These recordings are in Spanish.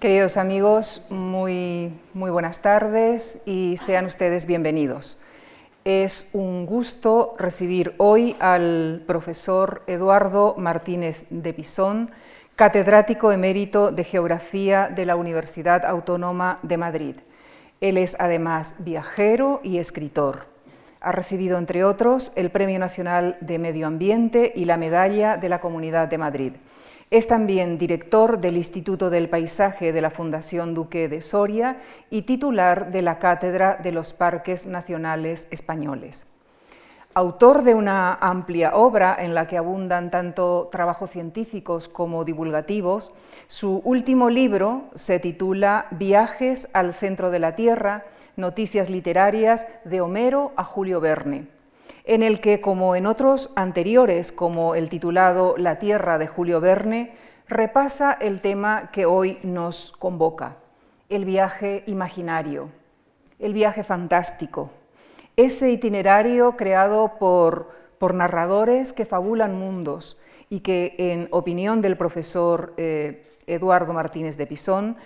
Queridos amigos, muy, muy buenas tardes y sean ustedes bienvenidos. Es un gusto recibir hoy al profesor Eduardo Martínez de Pisón, catedrático emérito de Geografía de la Universidad Autónoma de Madrid. Él es además viajero y escritor. Ha recibido, entre otros, el Premio Nacional de Medio Ambiente y la Medalla de la Comunidad de Madrid. Es también director del Instituto del Paisaje de la Fundación Duque de Soria y titular de la Cátedra de los Parques Nacionales Españoles. Autor de una amplia obra en la que abundan tanto trabajos científicos como divulgativos, su último libro se titula Viajes al centro de la Tierra, noticias literarias de Homero a Julio Verne en el que, como en otros anteriores, como el titulado La Tierra de Julio Verne, repasa el tema que hoy nos convoca, el viaje imaginario, el viaje fantástico, ese itinerario creado por, narradores que fabulan mundos y que, en opinión del profesor eh, Eduardo Martínez de Pisón,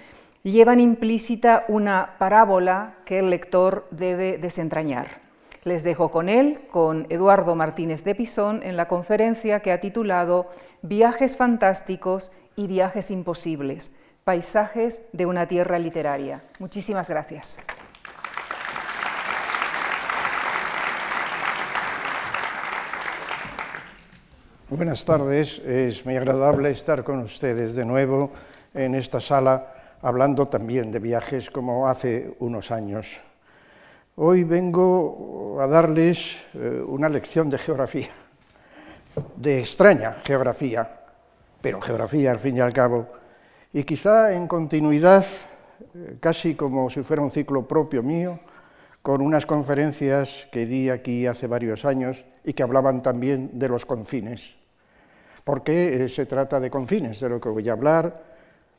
llevan implícita una parábola que el lector debe desentrañar. Les dejo con él, con Eduardo Martínez de Pisón, en la conferencia que ha titulado Viajes fantásticos y viajes imposibles, paisajes de una tierra literaria. Muchísimas gracias. Buenas tardes, es muy agradable estar con ustedes de nuevo en esta sala hablando también de viajes como hace unos años. Hoy vengo a darles eh, una lección de geografía, de extraña geografía, pero geografía al fin y al cabo, y quizá en continuidad, eh, casi como si fuera un ciclo propio mío, con unas conferencias que di aquí hace varios años y que hablaban también de los confines. Porque eh, se trata de confines, de lo que voy a hablar,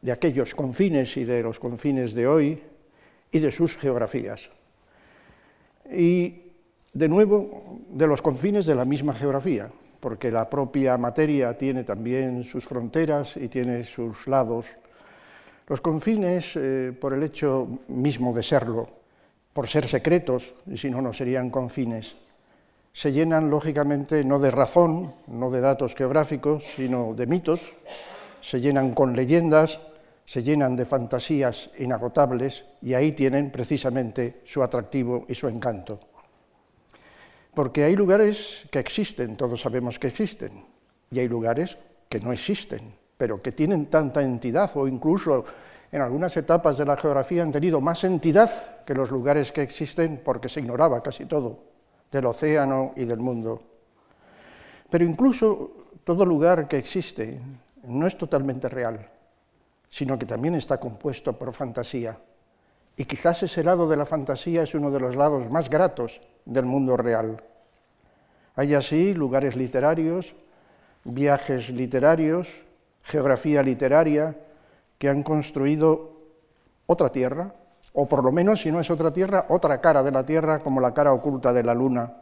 de aquellos confines y de los confines de hoy y de sus geografías y, de nuevo, de los confines de la misma geografía, porque la propia materia tiene también sus fronteras y tiene sus lados. Los confines, eh, por el hecho mismo de serlo, por ser secretos, y si no, no serían confines, se llenan lógicamente no de razón, no de datos geográficos, sino de mitos, se llenan con leyendas, se llenan de fantasías inagotables y ahí tienen precisamente su atractivo y su encanto. Porque hay lugares que existen, todos sabemos que existen, y hay lugares que no existen, pero que tienen tanta entidad o incluso en algunas etapas de la geografía han tenido más entidad que los lugares que existen porque se ignoraba casi todo del océano y del mundo. Pero incluso todo lugar que existe no es totalmente real sino que también está compuesto por fantasía. Y quizás ese lado de la fantasía es uno de los lados más gratos del mundo real. Hay así lugares literarios, viajes literarios, geografía literaria, que han construido otra tierra, o por lo menos, si no es otra tierra, otra cara de la tierra, como la cara oculta de la luna.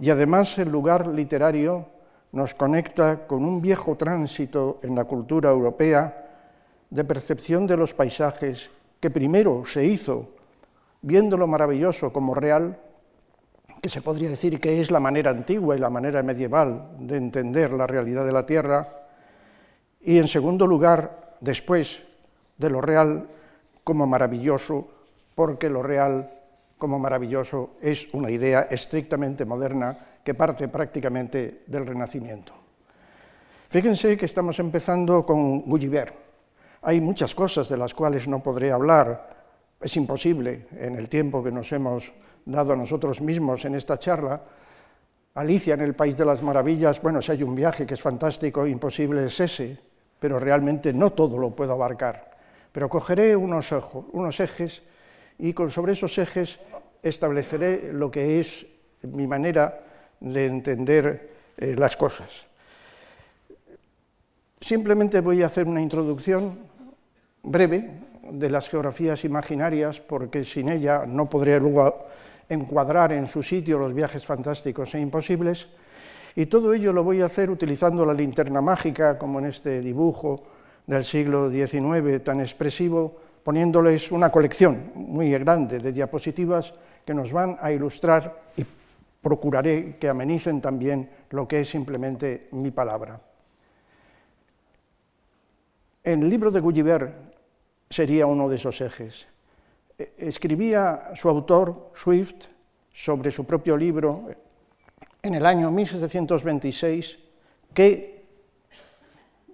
Y además el lugar literario nos conecta con un viejo tránsito en la cultura europea, de percepción de los paisajes que primero se hizo viendo lo maravilloso como real, que se podría decir que es la manera antigua y la manera medieval de entender la realidad de la Tierra, y en segundo lugar, después de lo real como maravilloso, porque lo real como maravilloso es una idea estrictamente moderna que parte prácticamente del Renacimiento. Fíjense que estamos empezando con Gulliver, hay muchas cosas de las cuales no podré hablar, es imposible en el tiempo que nos hemos dado a nosotros mismos en esta charla. Alicia en el País de las Maravillas, bueno, si hay un viaje que es fantástico, imposible es ese, pero realmente no todo lo puedo abarcar. Pero cogeré unos, ejes y sobre esos ejes estableceré lo que es mi manera de entender eh, las cosas. Simplemente voy a hacer una introducción breve de las geografías imaginarias, porque sin ella no podría luego encuadrar en su sitio los viajes fantásticos e imposibles. Y todo ello lo voy a hacer utilizando la linterna mágica, como en este dibujo del siglo XIX tan expresivo, poniéndoles una colección muy grande de diapositivas que nos van a ilustrar y procuraré que amenicen también lo que es simplemente mi palabra. En el libro de Gulliver sería uno de esos ejes. E, escribía su autor, Swift, sobre su propio libro en el año 1726 que,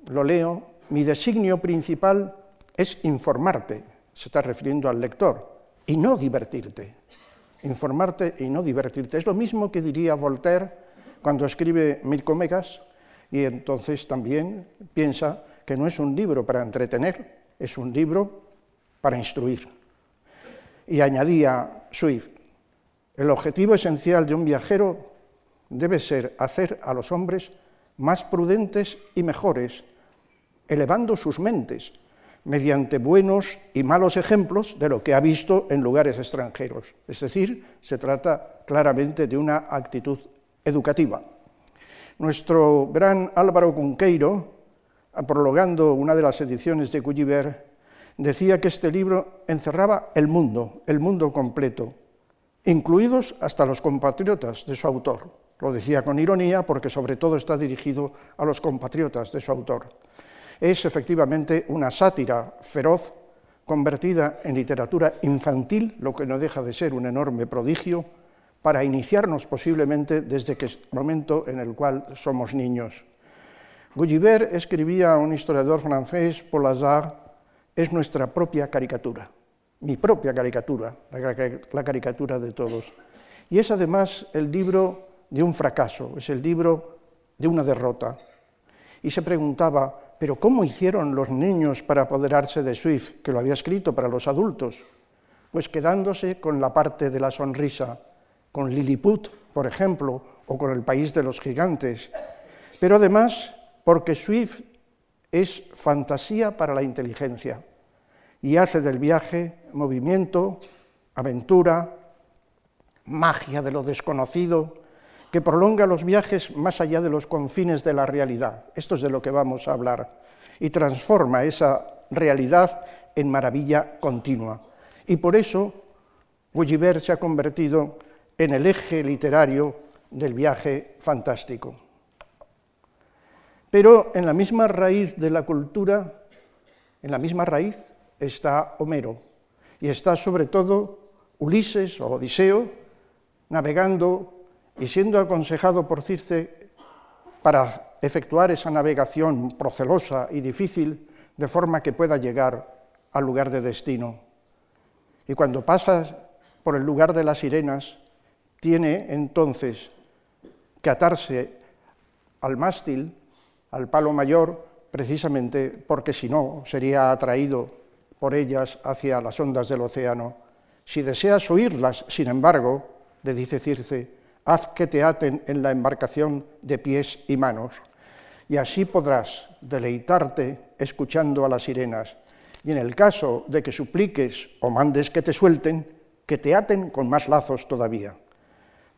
lo leo, mi designio principal es informarte, se está refiriendo al lector, y no divertirte. Informarte y no divertirte. Es lo mismo que diría Voltaire cuando escribe Mil Comegas, y entonces también piensa que no es un libro para entretener, es un libro para instruir. Y añadía Swift, el objetivo esencial de un viajero debe ser hacer a los hombres más prudentes y mejores, elevando sus mentes mediante buenos y malos ejemplos de lo que ha visto en lugares extranjeros. Es decir, se trata claramente de una actitud educativa. Nuestro gran Álvaro Cunqueiro, prologando una de las ediciones de Gulliver, decía que este libro encerraba el mundo, el mundo completo, incluidos hasta los compatriotas de su autor. Lo decía con ironía porque sobre todo está dirigido a los compatriotas de su autor es efectivamente una sátira feroz convertida en literatura infantil, lo que no deja de ser un enorme prodigio, para iniciarnos posiblemente desde el momento en el cual somos niños. Gulliver escribía a un historiador francés, Paul Hazard, es nuestra propia caricatura, mi propia caricatura, la caricatura de todos. Y es además el libro de un fracaso, es el libro de una derrota. Y se preguntaba, pero ¿cómo hicieron los niños para apoderarse de Swift, que lo había escrito para los adultos? Pues quedándose con la parte de la sonrisa, con Lilliput, por ejemplo, o con el país de los gigantes. Pero además, porque Swift es fantasía para la inteligencia y hace del viaje movimiento, aventura, magia de lo desconocido, que prolonga los viajes más allá de los confines de la realidad. Esto es de lo que vamos a hablar. Y transforma esa realidad en maravilla continua. Y por eso Gulliver se ha convertido en el eje literario del viaje fantástico. Pero en la misma raíz de la cultura, en la misma raíz está Homero y está sobre todo Ulises o Odiseo navegando y siendo aconsejado por Circe para efectuar esa navegación procelosa y difícil de forma que pueda llegar al lugar de destino. Y cuando pasa por el lugar de las sirenas, tiene entonces que atarse al mástil, al palo mayor, precisamente porque si no sería atraído por ellas hacia las ondas del océano. Si deseas oírlas, sin embargo, le dice Circe, haz que te aten en la embarcación de pies y manos, y así podrás deleitarte escuchando a las sirenas, y en el caso de que supliques o mandes que te suelten, que te aten con más lazos todavía.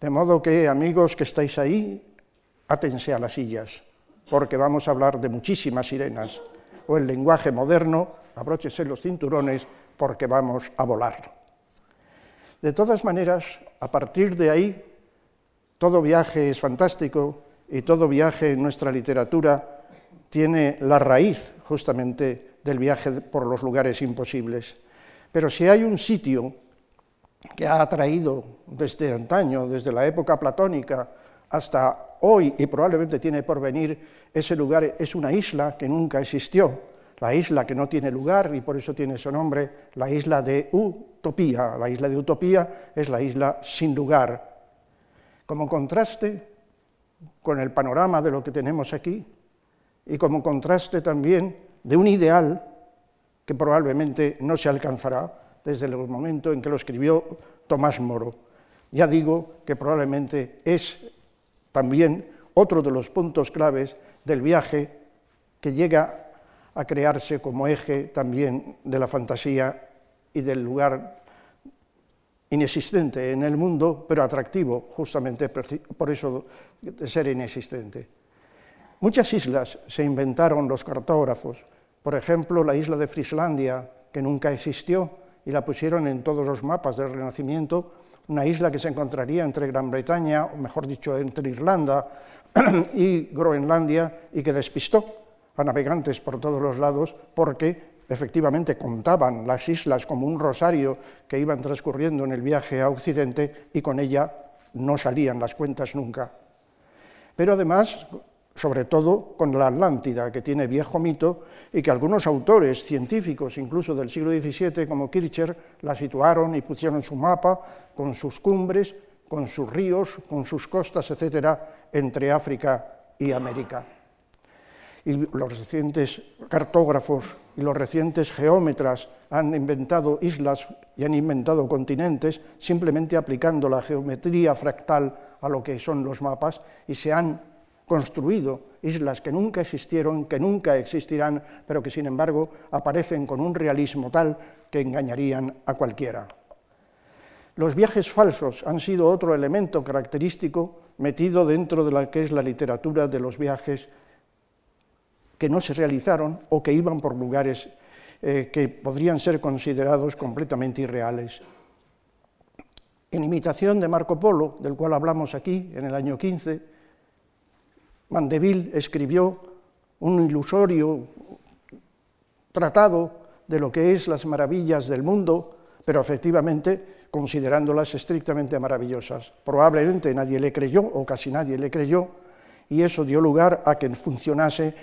De modo que, amigos que estáis ahí, átense a las sillas, porque vamos a hablar de muchísimas sirenas, o en lenguaje moderno, abróchese los cinturones, porque vamos a volar. De todas maneras, a partir de ahí, todo viaje es fantástico y todo viaje en nuestra literatura tiene la raíz justamente del viaje por los lugares imposibles. Pero si hay un sitio que ha atraído desde antaño, desde la época platónica hasta hoy y probablemente tiene por venir, ese lugar es una isla que nunca existió, la isla que no tiene lugar y por eso tiene su nombre, la isla de Utopía. La isla de Utopía es la isla sin lugar, como contraste con el panorama de lo que tenemos aquí y como contraste también de un ideal que probablemente no se alcanzará desde el momento en que lo escribió Tomás Moro. Ya digo que probablemente es también otro de los puntos claves del viaje que llega a crearse como eje también de la fantasía y del lugar inexistente en el mundo, pero atractivo justamente por eso de ser inexistente. Muchas islas se inventaron los cartógrafos Por ejemplo, la isla de Frislandia, que nunca existió y la pusieron en todos los mapas del Renacimiento, una isla que se encontraría entre Gran Bretaña, o mejor dicho, entre Irlanda y Groenlandia, y que despistó a navegantes por todos los lados porque efectivamente contaban las islas como un rosario que iban transcurriendo en el viaje a Occidente y con ella no salían las cuentas nunca. Pero además, sobre todo con la Atlántida, que tiene viejo mito y que algunos autores científicos, incluso del siglo XVII, como Kircher, la situaron y pusieron su mapa con sus cumbres, con sus ríos, con sus costas, etcétera, entre África y América y los recientes cartógrafos y los recientes geómetras han inventado islas y han inventado continentes simplemente aplicando la geometría fractal a lo que son los mapas y se han construido islas que nunca existieron, que nunca existirán, pero que sin embargo aparecen con un realismo tal que engañarían a cualquiera. Los viajes falsos han sido otro elemento característico metido dentro de la que es la literatura de los viajes que no se realizaron o que iban por lugares eh, que podrían ser considerados completamente irreales. En imitación de Marco Polo, del cual hablamos aquí en el año 15, Mandeville escribió un ilusorio tratado de lo que es las maravillas del mundo, pero efectivamente considerándolas estrictamente maravillosas. Probablemente nadie le creyó, o casi nadie le creyó, y eso dio lugar a que funcionase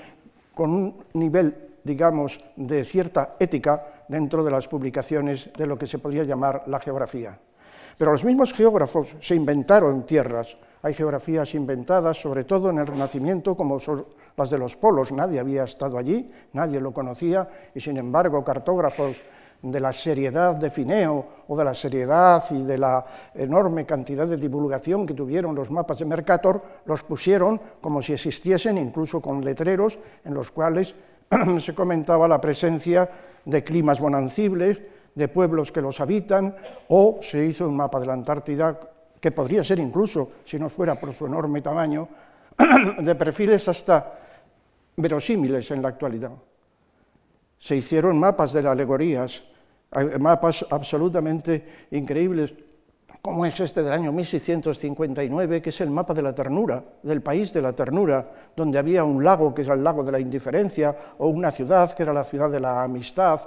con un nivel, digamos, de cierta ética dentro de las publicaciones de lo que se podría llamar la geografía. Pero los mismos geógrafos se inventaron tierras. Hay geografías inventadas, sobre todo en el Renacimiento, como son las de los polos. Nadie había estado allí, nadie lo conocía, y sin embargo cartógrafos de la seriedad de Fineo o de la seriedad y de la enorme cantidad de divulgación que tuvieron los mapas de Mercator, los pusieron como si existiesen, incluso con letreros en los cuales se comentaba la presencia de climas bonancibles, de pueblos que los habitan, o se hizo un mapa de la Antártida que podría ser incluso, si no fuera por su enorme tamaño, de perfiles hasta verosímiles en la actualidad. Se hicieron mapas de alegorías, mapas absolutamente increíbles, como es este del año 1659, que es el mapa de la ternura, del país de la ternura, donde había un lago que era el lago de la indiferencia, o una ciudad que era la ciudad de la amistad,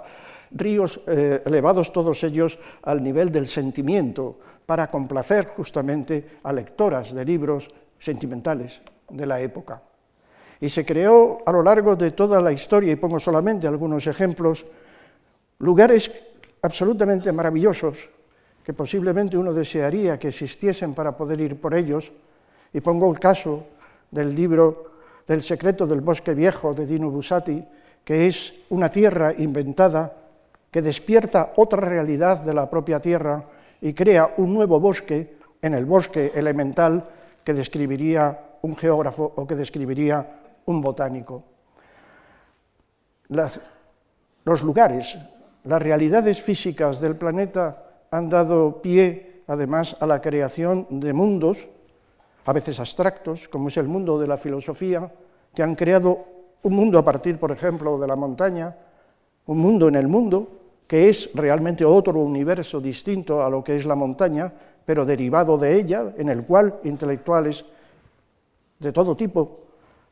ríos eh, elevados todos ellos al nivel del sentimiento, para complacer justamente a lectoras de libros sentimentales de la época. Y se creó a lo largo de toda la historia, y pongo solamente algunos ejemplos, lugares absolutamente maravillosos que posiblemente uno desearía que existiesen para poder ir por ellos. Y pongo el caso del libro del secreto del bosque viejo de Dino Busati, que es una tierra inventada que despierta otra realidad de la propia tierra y crea un nuevo bosque en el bosque elemental que describiría un geógrafo o que describiría un botánico. los lugares las realidades físicas del planeta han dado pie, además, a la creación de mundos, a veces abstractos, como es el mundo de la filosofía, que han creado un mundo a partir, por ejemplo, de la montaña, un mundo en el mundo, que es realmente otro universo distinto a lo que es la montaña, pero derivado de ella, en el cual intelectuales de todo tipo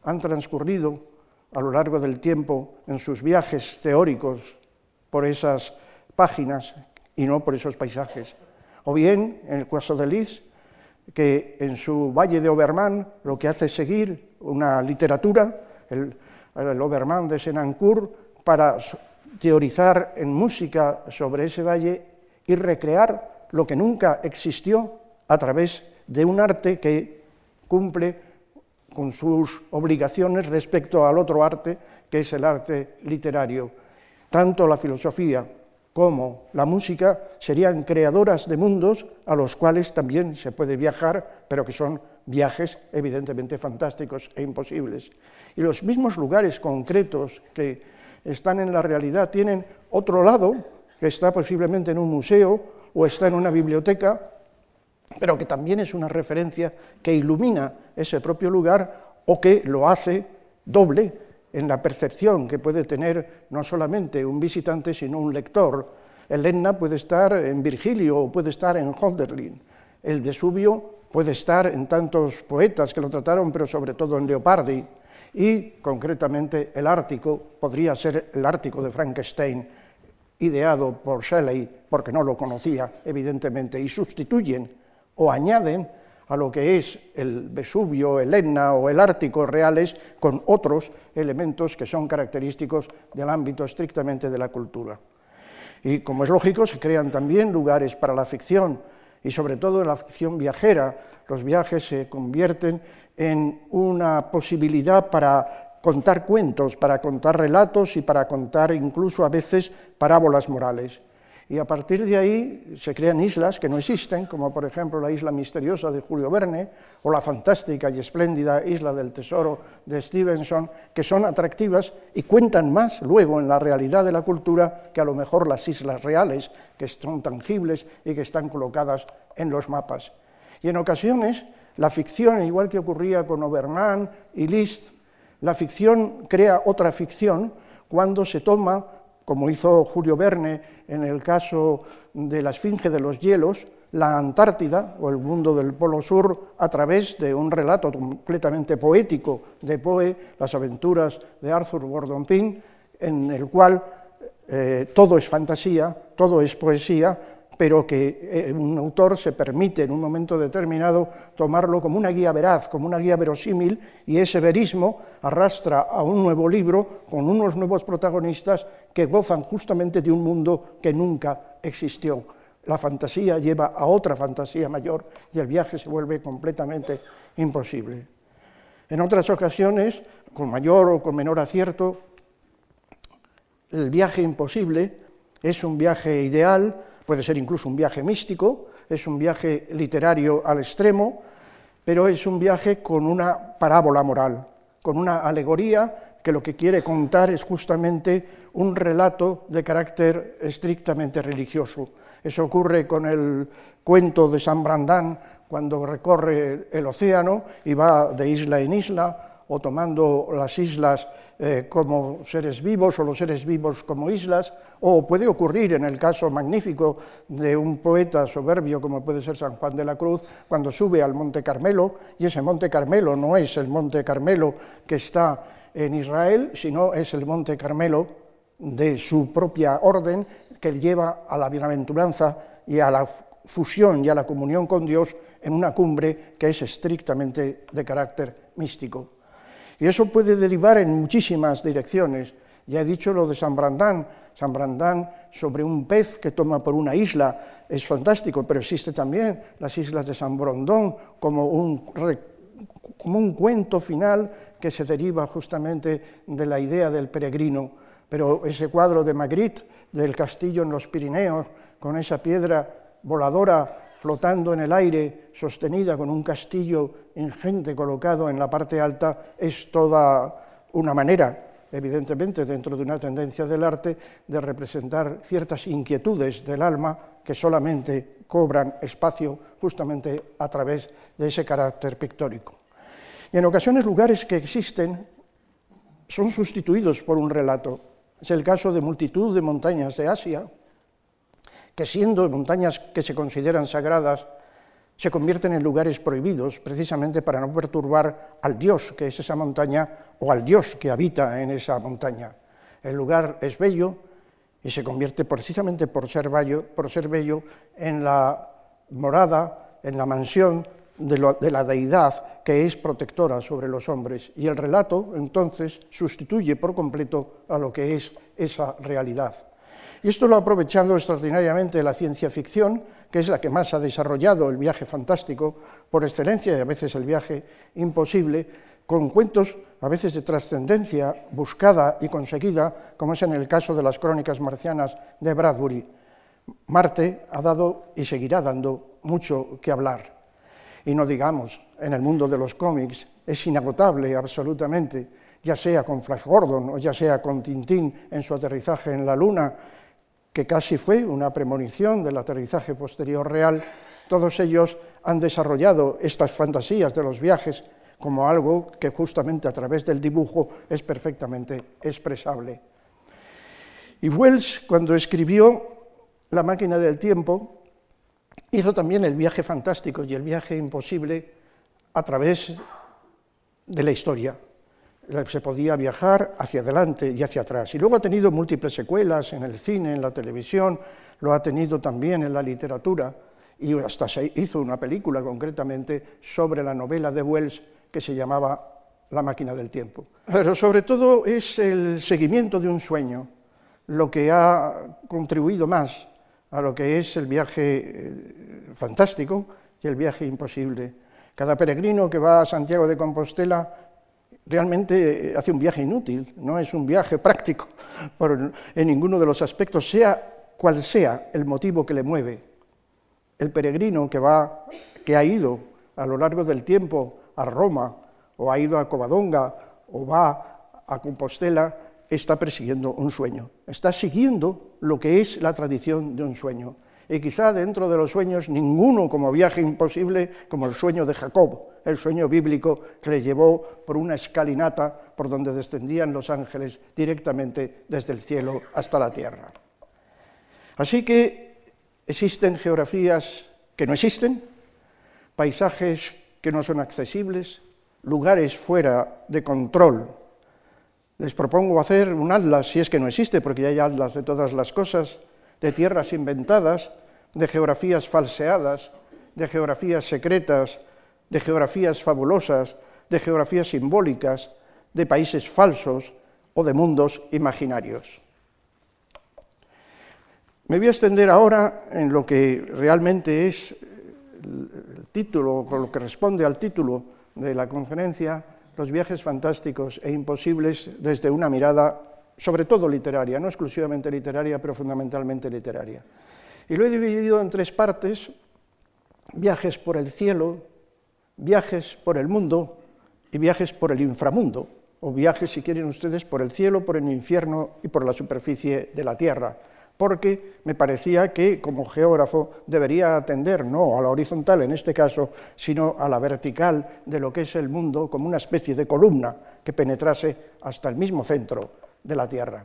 han transcurrido a lo largo del tiempo en sus viajes teóricos por esas páginas y no por esos paisajes. O bien, en el caso de Liz, que en su Valle de Obermann lo que hace es seguir una literatura, el, el Obermann de Senancourt, para teorizar en música sobre ese valle y recrear lo que nunca existió a través de un arte que cumple con sus obligaciones respecto al otro arte, que es el arte literario. Tanto la filosofía como la música serían creadoras de mundos a los cuales también se puede viajar, pero que son viajes evidentemente fantásticos e imposibles. Y los mismos lugares concretos que están en la realidad tienen otro lado, que está posiblemente en un museo o está en una biblioteca, pero que también es una referencia que ilumina ese propio lugar o que lo hace doble en la percepción que puede tener no solamente un visitante, sino un lector. El Etna puede estar en Virgilio o puede estar en Hölderlin. El Vesubio puede estar en tantos poetas que lo trataron, pero sobre todo en Leopardi. Y concretamente el Ártico podría ser el Ártico de Frankenstein, ideado por Shelley, porque no lo conocía, evidentemente, y sustituyen o añaden a lo que es el Vesubio, el Etna o el Ártico reales con otros elementos que son característicos del ámbito estrictamente de la cultura. Y como es lógico, se crean también lugares para la ficción y sobre todo en la ficción viajera. Los viajes se convierten en una posibilidad para contar cuentos, para contar relatos y para contar incluso a veces parábolas morales y a partir de ahí se crean islas que no existen, como por ejemplo la isla misteriosa de Julio Verne o la fantástica y espléndida isla del tesoro de Stevenson, que son atractivas y cuentan más luego en la realidad de la cultura que a lo mejor las islas reales, que son tangibles y que están colocadas en los mapas. Y en ocasiones la ficción, igual que ocurría con Obermann y Liszt, la ficción crea otra ficción cuando se toma como hizo Julio Verne en el caso de la Esfinge de los Hielos, la Antártida o el mundo del Polo Sur a través de un relato completamente poético de Poe, las aventuras de Arthur Gordon Pym, en el cual eh, todo es fantasía, todo es poesía, pero que eh, un autor se permite en un momento determinado tomarlo como una guía veraz, como una guía verosímil, y ese verismo arrastra a un nuevo libro con unos nuevos protagonistas que gozan justamente de un mundo que nunca existió. La fantasía lleva a otra fantasía mayor y el viaje se vuelve completamente imposible. En otras ocasiones, con mayor o con menor acierto, el viaje imposible es un viaje ideal, puede ser incluso un viaje místico, es un viaje literario al extremo, pero es un viaje con una parábola moral, con una alegoría que lo que quiere contar es justamente un relato de carácter estrictamente religioso. Eso ocurre con el cuento de San Brandán cuando recorre el océano y va de isla en isla o tomando las islas eh, como seres vivos o los seres vivos como islas, o puede ocurrir en el caso magnífico de un poeta soberbio como puede ser San Juan de la Cruz, cuando sube al Monte Carmelo, y ese Monte Carmelo no es el Monte Carmelo que está en Israel, sino es el Monte Carmelo de su propia orden que lleva a la bienaventuranza y a la fusión y a la comunión con Dios en una cumbre que es estrictamente de carácter místico. Y eso puede derivar en muchísimas direcciones. Ya he dicho lo de San Brandán. San Brandán sobre un pez que toma por una isla es fantástico, pero existe también las islas de San Brondón como un, como un cuento final que se deriva justamente de la idea del peregrino. Pero ese cuadro de Magritte, del castillo en los Pirineos, con esa piedra voladora flotando en el aire, sostenida con un castillo ingente colocado en la parte alta, es toda una manera, evidentemente dentro de una tendencia del arte, de representar ciertas inquietudes del alma que solamente cobran espacio justamente a través de ese carácter pictórico. Y en ocasiones lugares que existen son sustituidos por un relato. Es el caso de multitud de montañas de Asia, que siendo montañas que se consideran sagradas, se convierten en lugares prohibidos precisamente para no perturbar al Dios que es esa montaña o al Dios que habita en esa montaña. El lugar es bello y se convierte precisamente por ser bello, por ser bello en la morada, en la mansión de, de la deidad que es protectora sobre los hombres. Y el relato entonces sustituye por completo a lo que es esa realidad. Y esto lo ha aprovechado extraordinariamente la ciencia ficción, que es la que más ha desarrollado el viaje fantástico por excelencia y a veces el viaje imposible, con cuentos a veces de trascendencia buscada y conseguida, como es en el caso de las crónicas marcianas de Bradbury. Marte ha dado y seguirá dando mucho que hablar. Y no digamos, en el mundo de los cómics es inagotable absolutamente, ya sea con Flash Gordon o ya sea con Tintín en su aterrizaje en la Luna, que casi fue una premonición del aterrizaje posterior real, todos ellos han desarrollado estas fantasías de los viajes como algo que justamente a través del dibujo es perfectamente expresable. Y Wells, cuando escribió La máquina del tiempo, hizo también el viaje fantástico y el viaje imposible a través de la historia. Se podía viajar hacia adelante y hacia atrás. Y luego ha tenido múltiples secuelas en el cine, en la televisión, lo ha tenido también en la literatura y hasta se hizo una película concretamente sobre la novela de Wells que se llamaba La máquina del tiempo. Pero sobre todo es el seguimiento de un sueño lo que ha contribuido más a lo que es el viaje eh, fantástico y el viaje imposible. Cada peregrino que va a Santiago de Compostela realmente hace un viaje inútil, no es un viaje práctico en ninguno de los aspectos, sea cual sea el motivo que le mueve. El peregrino que, va, que ha ido a lo largo del tiempo a Roma, o ha ido a Covadonga, o va a Compostela, está persiguiendo un sueño, está siguiendo lo que es la tradición de un sueño. Y quizá dentro de los sueños ninguno como viaje imposible como el sueño de Jacob, el sueño bíblico que le llevó por una escalinata por donde descendían los ángeles directamente desde el cielo hasta la tierra. Así que existen geografías que no existen, paisajes que no son accesibles, lugares fuera de control les propongo hacer un atlas, si es que no existe, porque ya hay atlas de todas las cosas, de tierras inventadas, de geografías falseadas, de geografías secretas, de geografías fabulosas, de geografías simbólicas, de países falsos o de mundos imaginarios. Me voy a extender ahora en lo que realmente es el título, con lo que responde al título de la conferencia, los viajes fantásticos e imposibles desde una mirada sobre todo literaria, no exclusivamente literaria, pero fundamentalmente literaria. Y lo he dividido en tres partes, viajes por el cielo, viajes por el mundo y viajes por el inframundo, o viajes, si quieren ustedes, por el cielo, por el infierno y por la superficie de la tierra. Porque me parecía que como geógrafo debería atender no a la horizontal en este caso, sino a la vertical de lo que es el mundo como una especie de columna que penetrase hasta el mismo centro de la Tierra.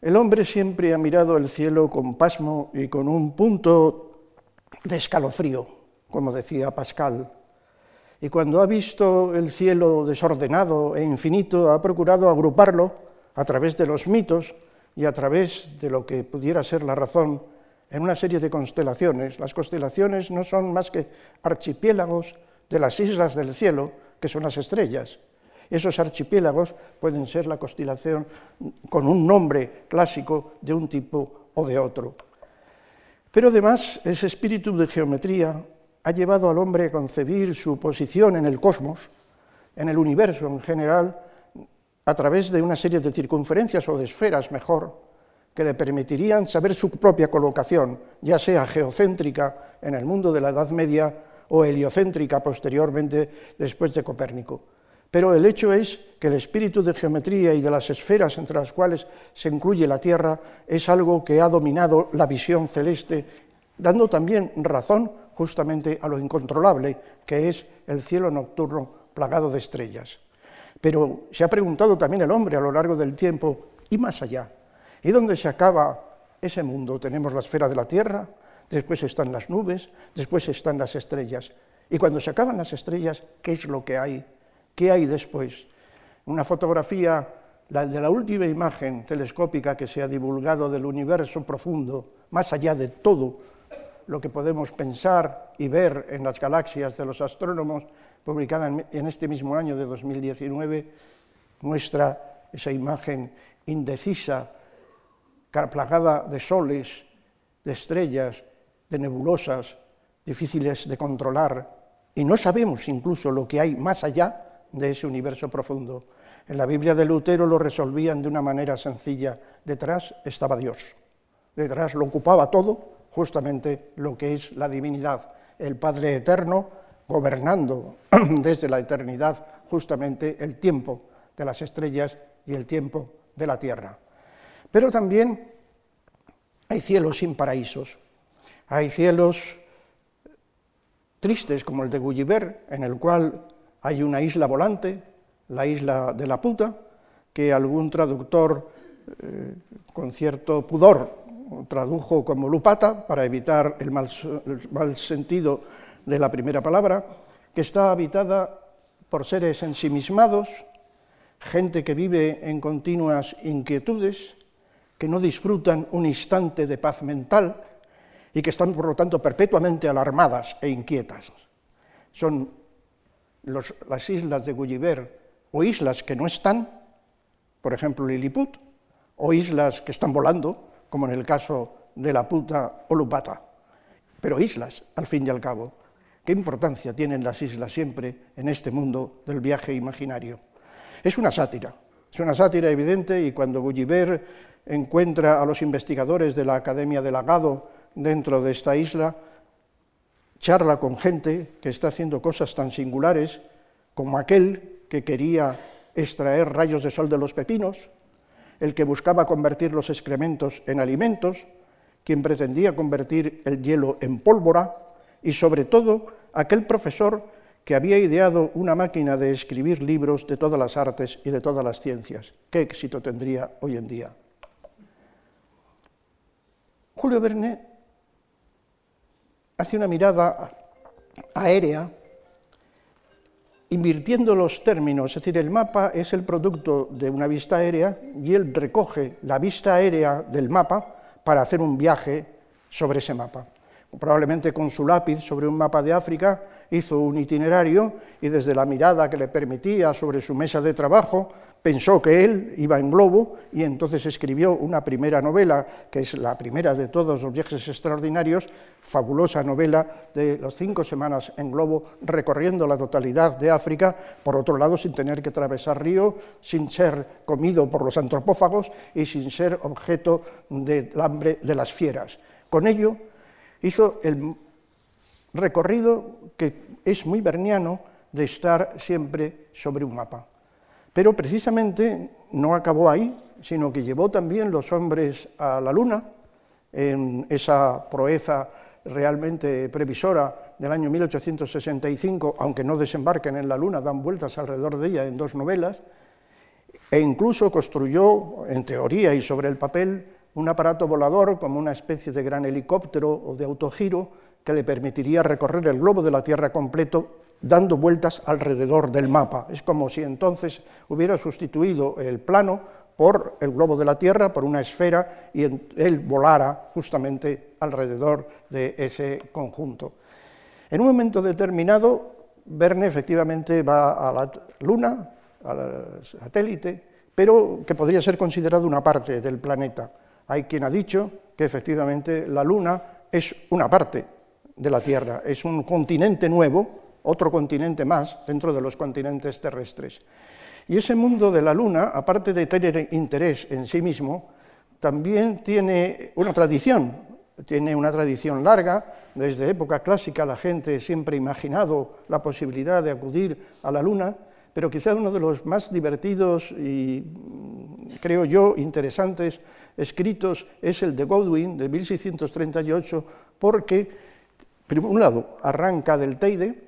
El hombre siempre ha mirado el cielo con pasmo y con un punto de escalofrío, como decía Pascal. Y cuando ha visto el cielo desordenado e infinito, ha procurado agruparlo a través de los mitos y a través de lo que pudiera ser la razón en una serie de constelaciones. Las constelaciones no son más que archipiélagos de las islas del cielo, que son las estrellas. Esos archipiélagos pueden ser la constelación con un nombre clásico de un tipo o de otro. Pero además ese espíritu de geometría ha llevado al hombre a concebir su posición en el cosmos, en el universo en general, a través de una serie de circunferencias o de esferas mejor, que le permitirían saber su propia colocación, ya sea geocéntrica en el mundo de la Edad Media o heliocéntrica posteriormente después de Copérnico. Pero el hecho es que el espíritu de geometría y de las esferas entre las cuales se incluye la Tierra es algo que ha dominado la visión celeste, dando también razón justamente a lo incontrolable que es el cielo nocturno plagado de estrellas. Pero se ha preguntado también el hombre a lo largo del tiempo, ¿y más allá? ¿Y dónde se acaba ese mundo? Tenemos la esfera de la Tierra, después están las nubes, después están las estrellas. Y cuando se acaban las estrellas, ¿qué es lo que hay? ¿Qué hay después? Una fotografía, la de la última imagen telescópica que se ha divulgado del universo profundo, más allá de todo lo que podemos pensar y ver en las galaxias de los astrónomos, publicada en este mismo año de 2019, muestra esa imagen indecisa, plagada de soles, de estrellas, de nebulosas, difíciles de controlar, y no sabemos incluso lo que hay más allá de ese universo profundo. En la Biblia de Lutero lo resolvían de una manera sencilla. Detrás estaba Dios. Detrás lo ocupaba todo, justamente lo que es la divinidad, el Padre Eterno, gobernando desde la eternidad justamente el tiempo de las estrellas y el tiempo de la tierra. Pero también hay cielos sin paraísos, hay cielos tristes como el de Gulliver, en el cual Hay una isla volante, la isla de la puta, que algún traductor eh, con cierto pudor tradujo como lupata para evitar el mal, el mal sentido de la primera palabra, que está habitada por seres ensimismados, gente que vive en continuas inquietudes, que no disfrutan un instante de paz mental y que están, por lo tanto, perpetuamente alarmadas e inquietas. Son las islas de Gulliver o islas que no están, por ejemplo Lilliput, o islas que están volando, como en el caso de la puta o Lupata, pero islas, al fin y al cabo. ¿Qué importancia tienen las islas siempre en este mundo del viaje imaginario? Es una sátira, es una sátira evidente y cuando Gulliver encuentra a los investigadores de la Academia de Lagado dentro de esta isla, charla con gente que está haciendo cosas tan singulares como aquel que quería extraer rayos de sol de los pepinos, el que buscaba convertir los excrementos en alimentos, quien pretendía convertir el hielo en pólvora y sobre todo aquel profesor que había ideado una máquina de escribir libros de todas las artes y de todas las ciencias. ¿Qué éxito tendría hoy en día? Julio Verne hace una mirada aérea invirtiendo los términos, es decir, el mapa es el producto de una vista aérea y él recoge la vista aérea del mapa para hacer un viaje sobre ese mapa. Probablemente con su lápiz sobre un mapa de África hizo un itinerario y desde la mirada que le permitía sobre su mesa de trabajo pensó que él iba en globo y entonces escribió una primera novela, que es la primera de todos los viajes extraordinarios, fabulosa novela de las cinco semanas en globo recorriendo la totalidad de África, por otro lado sin tener que atravesar río, sin ser comido por los antropófagos y sin ser objeto del hambre de las fieras. Con ello hizo el recorrido que es muy berniano de estar siempre sobre un mapa. Pero precisamente no acabó ahí, sino que llevó también los hombres a la Luna, en esa proeza realmente previsora del año 1865, aunque no desembarquen en la Luna, dan vueltas alrededor de ella en dos novelas, e incluso construyó, en teoría y sobre el papel, un aparato volador como una especie de gran helicóptero o de autogiro que le permitiría recorrer el globo de la Tierra completo dando vueltas alrededor del mapa. Es como si entonces hubiera sustituido el plano por el globo de la Tierra, por una esfera, y él volara justamente alrededor de ese conjunto. En un momento determinado, Verne efectivamente va a la Luna, al satélite, pero que podría ser considerado una parte del planeta. Hay quien ha dicho que efectivamente la Luna es una parte de la Tierra, es un continente nuevo otro continente más dentro de los continentes terrestres. Y ese mundo de la Luna, aparte de tener interés en sí mismo, también tiene una tradición, tiene una tradición larga, desde época clásica la gente siempre ha imaginado la posibilidad de acudir a la Luna, pero quizá uno de los más divertidos y, creo yo, interesantes escritos es el de Godwin, de 1638, porque, por un lado, arranca del Teide,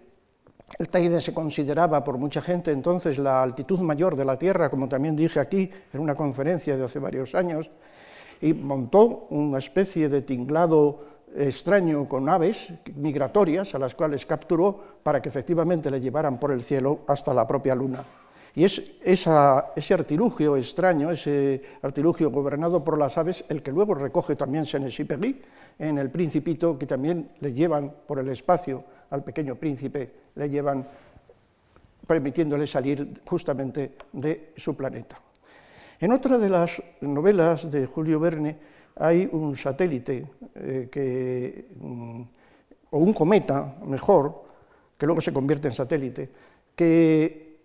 el Teide se consideraba por mucha gente entonces la altitud mayor de la Tierra, como también dije aquí en una conferencia de hace varios años, y montó una especie de tinglado extraño con aves migratorias a las cuales capturó para que efectivamente le llevaran por el cielo hasta la propia Luna. Y es ese artilugio extraño, ese artilugio gobernado por las aves, el que luego recoge también Saint-Exupéry en El Principito, que también le llevan por el espacio al pequeño príncipe, le llevan permitiéndole salir justamente de su planeta. En otra de las novelas de Julio Verne hay un satélite eh, mm, o un cometa, mejor, que luego se convierte en satélite, que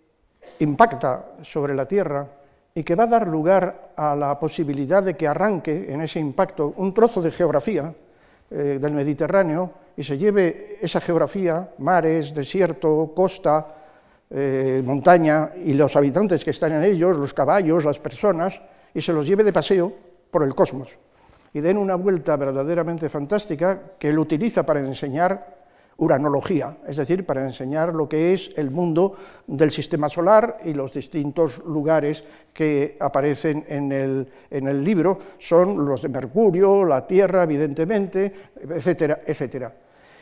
impacta sobre la Tierra y que va a dar lugar a la posibilidad de que arranque en ese impacto un trozo de geografía eh, del Mediterráneo y se lleve esa geografía, mares, desierto, costa, eh, montaña y los habitantes que están en ellos, los caballos, las personas, y se los lleve de paseo por el cosmos. Y den una vuelta verdaderamente fantástica que él utiliza para enseñar uranología, es decir, para enseñar lo que es el mundo del sistema solar y los distintos lugares que aparecen en el, libro, son los de Mercurio, la Tierra, evidentemente, etcétera, etcétera.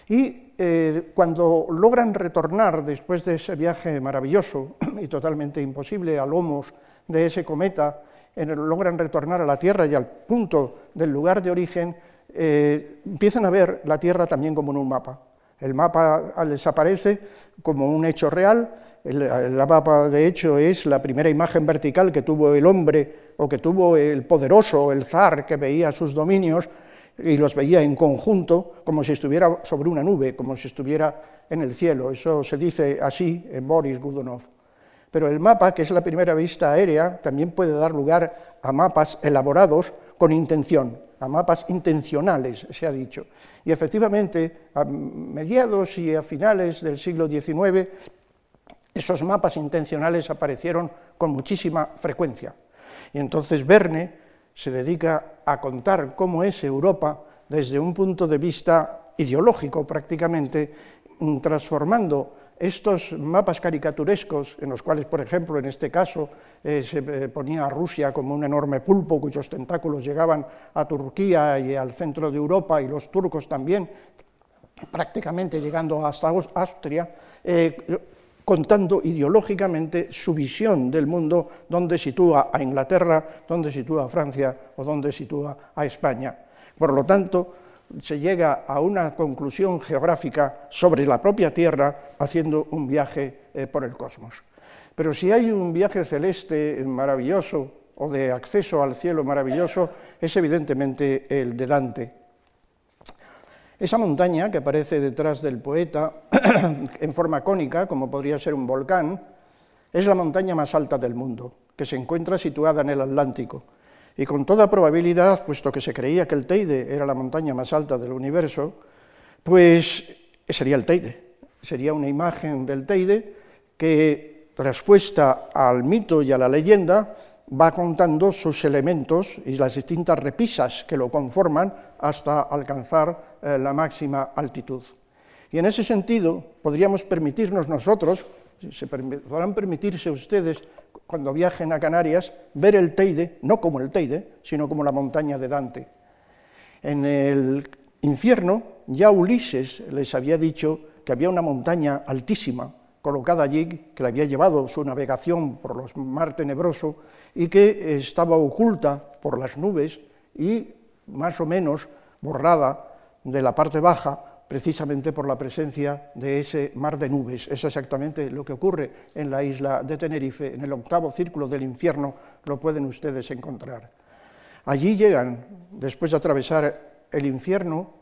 Y eh, cuando logran retornar después de ese viaje maravilloso y totalmente imposible a lomos de ese cometa, logran retornar a la Tierra y al punto del lugar de origen, eh, empiezan a ver la Tierra también como en un mapa. El mapa les aparece como un hecho real, el, mapa de hecho es la primera imagen vertical que tuvo el hombre o que tuvo el poderoso, el zar, que veía sus dominios y los veía en conjunto, como si estuviera sobre una nube, como si estuviera en el cielo. Eso se dice así en Boris Gudonov. Pero el mapa, que es la primera vista aérea, también puede dar lugar a mapas elaborados con intención, a mapas intencionales, se ha dicho. Y efectivamente, a mediados y a finales del siglo XIX, esos mapas intencionales aparecieron con muchísima frecuencia. Y entonces Verne se dedica a contar cómo es Europa desde un punto de vista ideológico prácticamente, transformando estos mapas caricaturescos, en los cuales, por ejemplo, en este caso, eh, se eh, ponía a Rusia como un enorme pulpo cuyos tentáculos llegaban a Turquía y al centro de Europa, y los turcos también, prácticamente llegando hasta Austria, eh, contando ideológicamente su visión del mundo, donde sitúa a Inglaterra, donde sitúa a Francia o donde sitúa a España. Por lo tanto, se llega a una conclusión geográfica sobre la propia Tierra haciendo un viaje eh, por el cosmos. Pero si hay un viaje celeste maravilloso o de acceso al cielo maravilloso, es evidentemente el de Dante. Esa montaña que aparece detrás del poeta en forma cónica, como podría ser un volcán, es la montaña más alta del mundo, que se encuentra situada en el Atlántico y con toda probabilidad, puesto que se creía que el Teide era la montaña más alta del universo, pues sería el Teide, sería una imagen del Teide que, traspuesta al mito y a la leyenda, va contando sus elementos y las distintas repisas que lo conforman hasta alcanzar eh, la máxima altitud. Y en ese sentido, podríamos permitirnos nosotros, se podrán permitirse ustedes cuando viajen a Canarias, ver el Teide, no como el Teide, sino como la montaña de Dante. En el infierno ya Ulises les había dicho que había una montaña altísima colocada allí, que le había llevado su navegación por los mar tenebroso y que estaba oculta por las nubes y más o menos borrada de la parte baja precisamente por la presencia de ese mar de nubes. Es exactamente lo que ocurre en la isla de Tenerife, en el octavo círculo del infierno, lo pueden ustedes encontrar. Allí llegan, después de atravesar el infierno,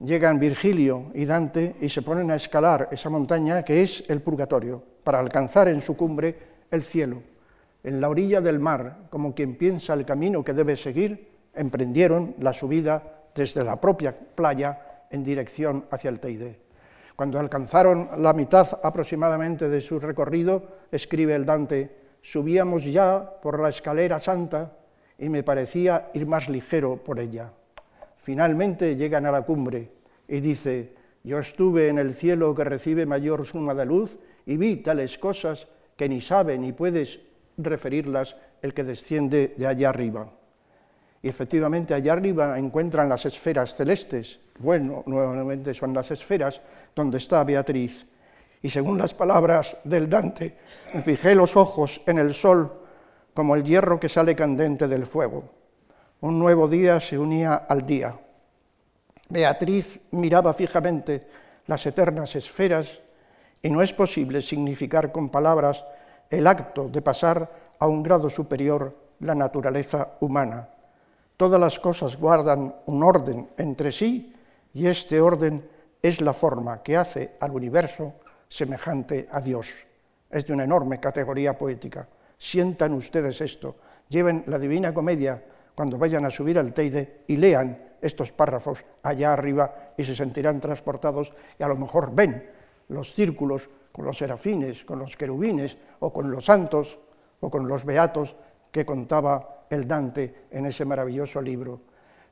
llegan Virgilio y Dante y se ponen a escalar esa montaña que es el purgatorio, para alcanzar en su cumbre el cielo. En la orilla del mar, como quien piensa el camino que debe seguir, emprendieron la subida desde la propia playa en dirección hacia el Teide. Cuando alcanzaron la mitad aproximadamente de su recorrido, escribe el Dante, subíamos ya por la escalera santa y me parecía ir más ligero por ella. Finalmente llegan a la cumbre y dice, yo estuve en el cielo que recibe mayor suma de luz y vi tales cosas que ni sabe ni puedes referirlas el que desciende de allá arriba. Y efectivamente allá arriba encuentran las esferas celestes. Bueno, nuevamente son las esferas donde está Beatriz. Y según las palabras del Dante, fijé los ojos en el sol como el hierro que sale candente del fuego. Un nuevo día se unía al día. Beatriz miraba fijamente las eternas esferas y no es posible significar con palabras el acto de pasar a un grado superior la naturaleza humana. Todas las cosas guardan un orden entre sí y este orden es la forma que hace al universo semejante a Dios. Es de una enorme categoría poética. Sientan ustedes esto, lleven la Divina Comedia cuando vayan a subir al Teide y lean estos párrafos allá arriba y se sentirán transportados y a lo mejor ven los círculos con los serafines, con los querubines o con los santos o con los beatos que contaba el Dante en ese maravilloso libro.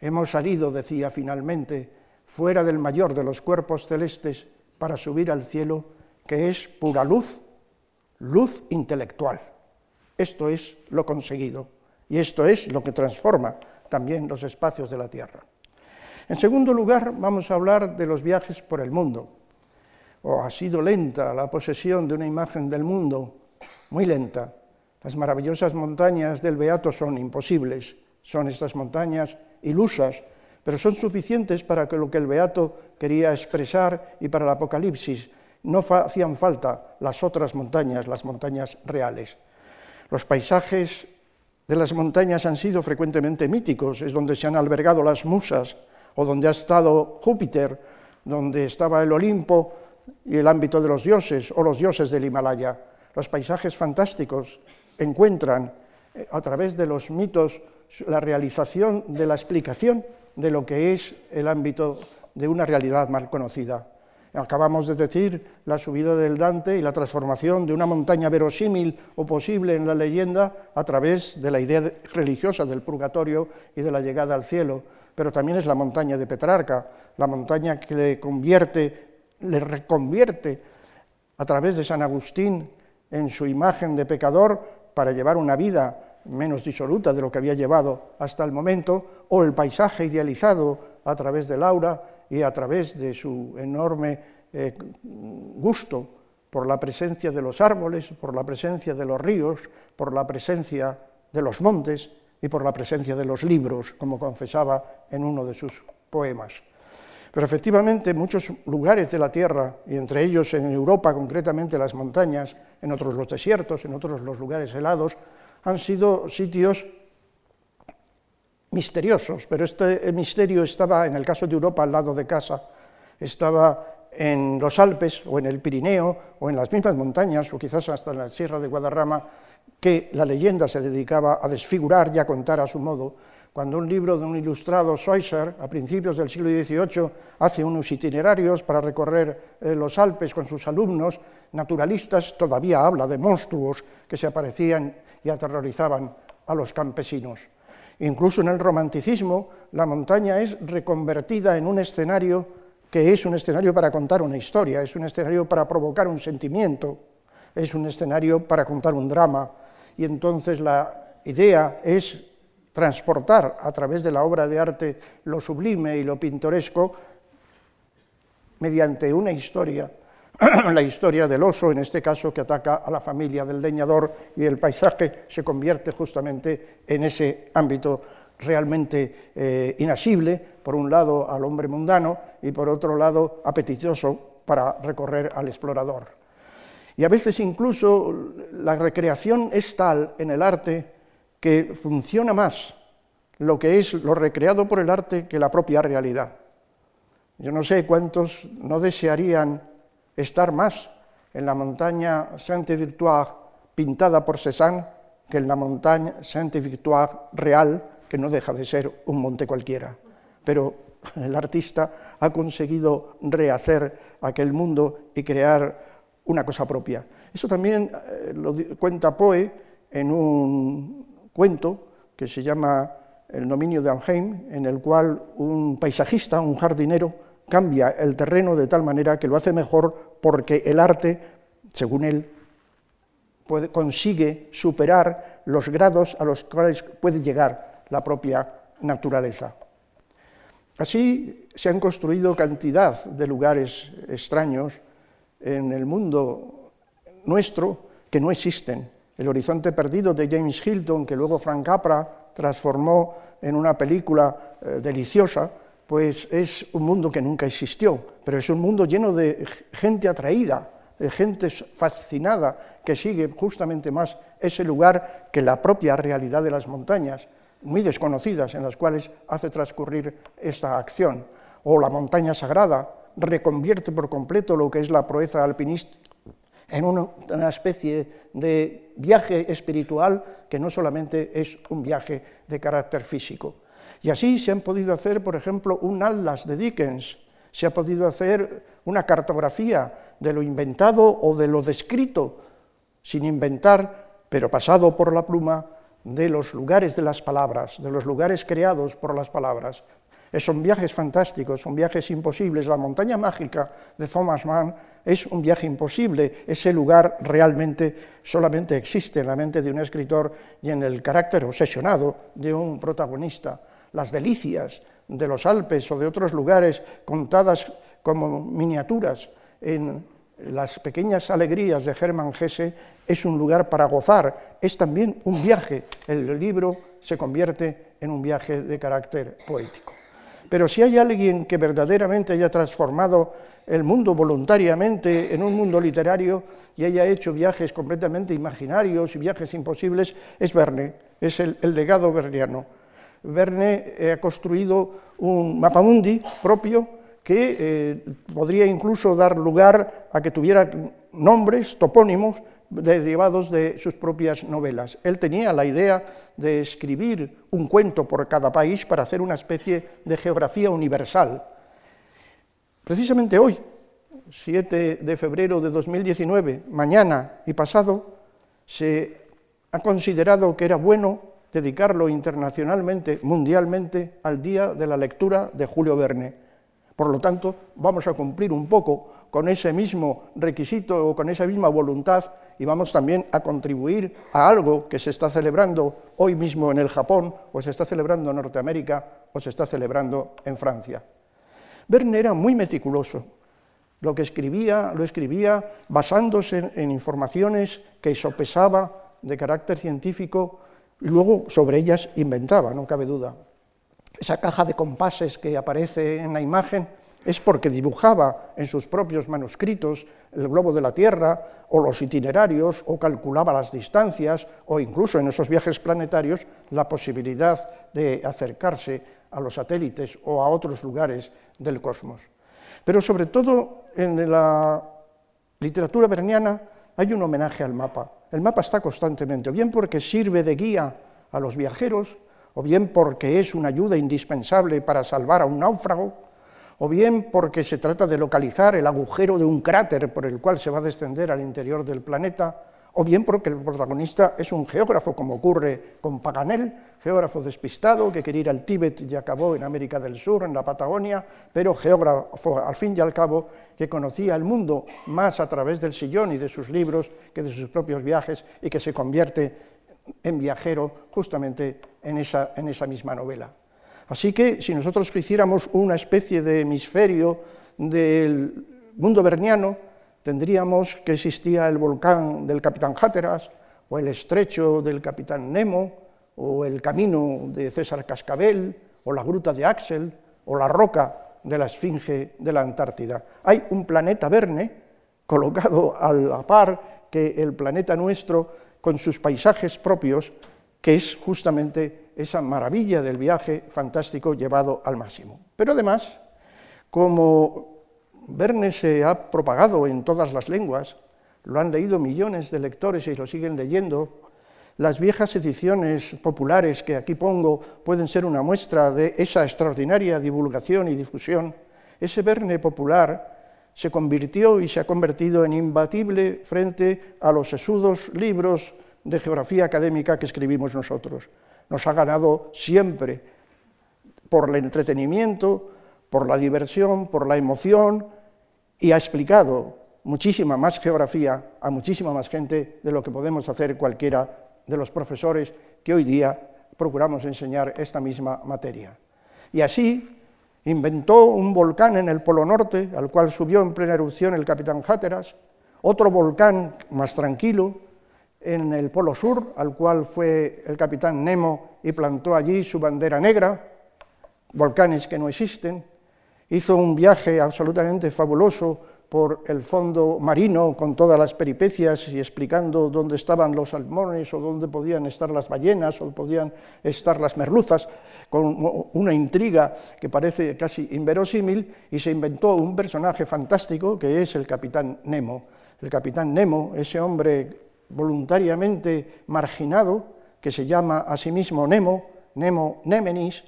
Hemos salido, decía finalmente, fuera del mayor de los cuerpos celestes para subir al cielo, que es pura luz, luz intelectual. Esto es lo conseguido y esto es lo que transforma también los espacios de la Tierra. En segundo lugar, vamos a hablar de los viajes por el mundo. O ha sido lenta la posesión de una imagen del mundo, muy lenta. Las maravillosas montañas del Beato son imposibles, son estas montañas ilusas, pero son suficientes para que lo que el Beato quería expresar y para el Apocalipsis. No hacían falta las otras montañas, las montañas reales. Los paisajes de las montañas han sido frecuentemente míticos, es donde se han albergado las musas, o donde ha estado Júpiter, donde estaba el Olimpo y el ámbito de los dioses, o los dioses del Himalaya. Los paisajes fantásticos encuentran eh, a través de los mitos la realización de la explicación de lo que es el ámbito de una realidad mal conocida. Acabamos de decir la subida del Dante y la transformación de una montaña verosímil o posible en la leyenda a través de la idea religiosa del purgatorio y de la llegada al cielo pero también es la montaña de Petrarca, la montaña que le convierte, le reconvierte a través de San Agustín en su imagen de pecador para llevar una vida menos disoluta de lo que había llevado hasta el momento, o el paisaje idealizado a través de Laura y a través de su enorme eh, gusto por la presencia de los árboles, por la presencia de los ríos, por la presencia de los montes, y por la presencia de los libros, como confesaba en uno de sus poemas. Pero efectivamente muchos lugares de la Tierra, y entre ellos en Europa concretamente las montañas, en otros los desiertos, en otros los lugares helados, han sido sitios misteriosos, pero este misterio estaba, en el caso de Europa, al lado de casa, estaba en los Alpes o en el Pirineo o en las mismas montañas o quizás hasta en la Sierra de Guadarrama, que la leyenda se dedicaba a desfigurar y a contar a su modo. Cuando un libro de un ilustrado Schweitzer, a principios del siglo XVIII, hace unos itinerarios para recorrer eh, los Alpes con sus alumnos naturalistas, todavía habla de monstruos que se aparecían y aterrorizaban a los campesinos. Incluso en el romanticismo, la montaña es reconvertida en un escenario que es un escenario para contar una historia, es un escenario para provocar un sentimiento, es un escenario para contar un drama, y entonces la idea es transportar a través de la obra de arte lo sublime y lo pintoresco mediante una historia, la historia del oso, en este caso, que ataca a la familia del leñador y el paisaje se convierte justamente en ese ámbito realmente eh, inasible, por un lado al hombre mundano y por otro lado apetitoso para recorrer al explorador. Y a veces incluso la recreación es tal en el arte que funciona más lo que es lo recreado por el arte que la propia realidad. Yo no sé cuántos no desearían estar más en la montaña Sainte-Victoire pintada por Cézanne que en la montaña Sainte-Victoire real, que no deja de ser un monte cualquiera. Pero el artista ha conseguido rehacer aquel mundo y crear una cosa propia. Eso también eh, lo cuenta Poe en un cuento que se llama El dominio de Alheim, en el cual un paisajista, un jardinero, cambia el terreno de tal manera que lo hace mejor porque el arte, según él, consigue superar los grados a los cuales puede llegar la propia naturaleza. Así se han construido cantidad de lugares extraños en el mundo nuestro que no existen. El horizonte perdido de James Hilton, que luego Frank Capra transformó en una película eh, deliciosa, pues es un mundo que nunca existió, pero es un mundo lleno de gente atraída, de gente fascinada, que sigue justamente más ese lugar que la propia realidad de las montañas, muy desconocidas, en las cuales hace transcurrir esta acción. O la montaña sagrada, reconvierte por completo lo que es la proeza alpinista en una, especie de viaje espiritual que no solamente es un viaje de carácter físico. Y así se han podido hacer, por ejemplo, un atlas de Dickens, se ha podido hacer una cartografía de lo inventado o de lo descrito, sin inventar, pero pasado por la pluma, de los lugares de las palabras, de los lugares creados por las palabras. Son viajes fantásticos, son viajes imposibles. La montaña mágica de Thomas Mann es un viaje imposible. Ese lugar realmente solamente existe en la mente de un escritor y en el carácter obsesionado de un protagonista. Las delicias de los Alpes o de otros lugares contadas como miniaturas en las pequeñas alegrías de Hermann Hesse es un lugar para gozar, es también un viaje. El libro se convierte en un viaje de carácter poético. Pero si hay alguien que verdaderamente haya transformado el mundo voluntariamente en un mundo literario y haya hecho viajes completamente imaginarios y viajes imposibles, es Verne, es el, legado verniano. Verne ha construido un mapamundi propio que eh, podría incluso dar lugar a que tuviera nombres, topónimos, derivados de sus propias novelas. Él tenía la idea de escribir un cuento por cada país para hacer una especie de geografía universal. Precisamente hoy, 7 de febrero de 2019, mañana y pasado, se ha considerado que era bueno dedicarlo internacionalmente, mundialmente, al Día de la Lectura de Julio Verne. Por lo tanto, vamos a cumplir un poco con ese mismo requisito o con esa misma voluntad y vamos también a contribuir a algo que se está celebrando hoy mismo en el Japón, o se está celebrando en Norteamérica, o se está celebrando en Francia. Verne era muy meticuloso. Lo que escribía, lo escribía basándose en, informaciones que sopesaba de carácter científico y luego sobre ellas inventaba, no cabe duda. Esa caja de compases que aparece en la imagen es porque dibujaba en sus propios manuscritos el globo de la Tierra o los itinerarios o calculaba las distancias o incluso en esos viajes planetarios la posibilidad de acercarse a los satélites o a otros lugares del cosmos. Pero sobre todo en la literatura verniana hay un homenaje al mapa. El mapa está constantemente, o bien porque sirve de guía a los viajeros, o bien porque es una ayuda indispensable para salvar a un náufrago, o bien porque se trata de localizar el agujero de un cráter por el cual se va a descender al interior del planeta, o bien porque el protagonista es un geógrafo, como ocurre con Paganel, geógrafo despistado que quería ir al Tíbet y acabó en América del Sur, en la Patagonia, pero geógrafo al fin y al cabo que conocía el mundo más a través del sillón y de sus libros que de sus propios viajes y que se convierte en viajero justamente en esa, en esa misma novela. Así que si nosotros hiciéramos una especie de hemisferio del mundo berniano, tendríamos que existía el volcán del capitán Hatteras, o el estrecho del capitán Nemo, o el camino de César Cascabel, o la gruta de Axel, o la roca de la Esfinge de la Antártida. Hay un planeta Verne colocado a la par que el planeta nuestro, con sus paisajes propios, que es justamente esa maravilla del viaje fantástico llevado al máximo. Pero además, como Verne se ha propagado en todas las lenguas, lo han leído millones de lectores y lo siguen leyendo, las viejas ediciones populares que aquí pongo pueden ser una muestra de esa extraordinaria divulgación y difusión. Ese Verne popular se convirtió y se ha convertido en imbatible frente a los sesudos libros de geografía académica que escribimos nosotros nos ha ganado siempre por el entretenimiento, por la diversión, por la emoción y ha explicado muchísima más geografía a muchísima más gente de lo que podemos hacer cualquiera de los profesores que hoy día procuramos enseñar esta misma materia. Y así inventó un volcán en el Polo Norte, al cual subió en plena erupción el capitán Hatteras, otro volcán más tranquilo, en el Polo Sur, al cual fue el capitán Nemo y plantó allí su bandera negra, volcanes que no existen. Hizo un viaje absolutamente fabuloso por el fondo marino con todas las peripecias y explicando dónde estaban los salmones o dónde podían estar las ballenas o podían estar las merluzas, con una intriga que parece casi inverosímil, y se inventó un personaje fantástico que es el capitán Nemo. El capitán Nemo, ese hombre voluntariamente marginado, que se llama a sí mismo Nemo, Nemo Nemenis,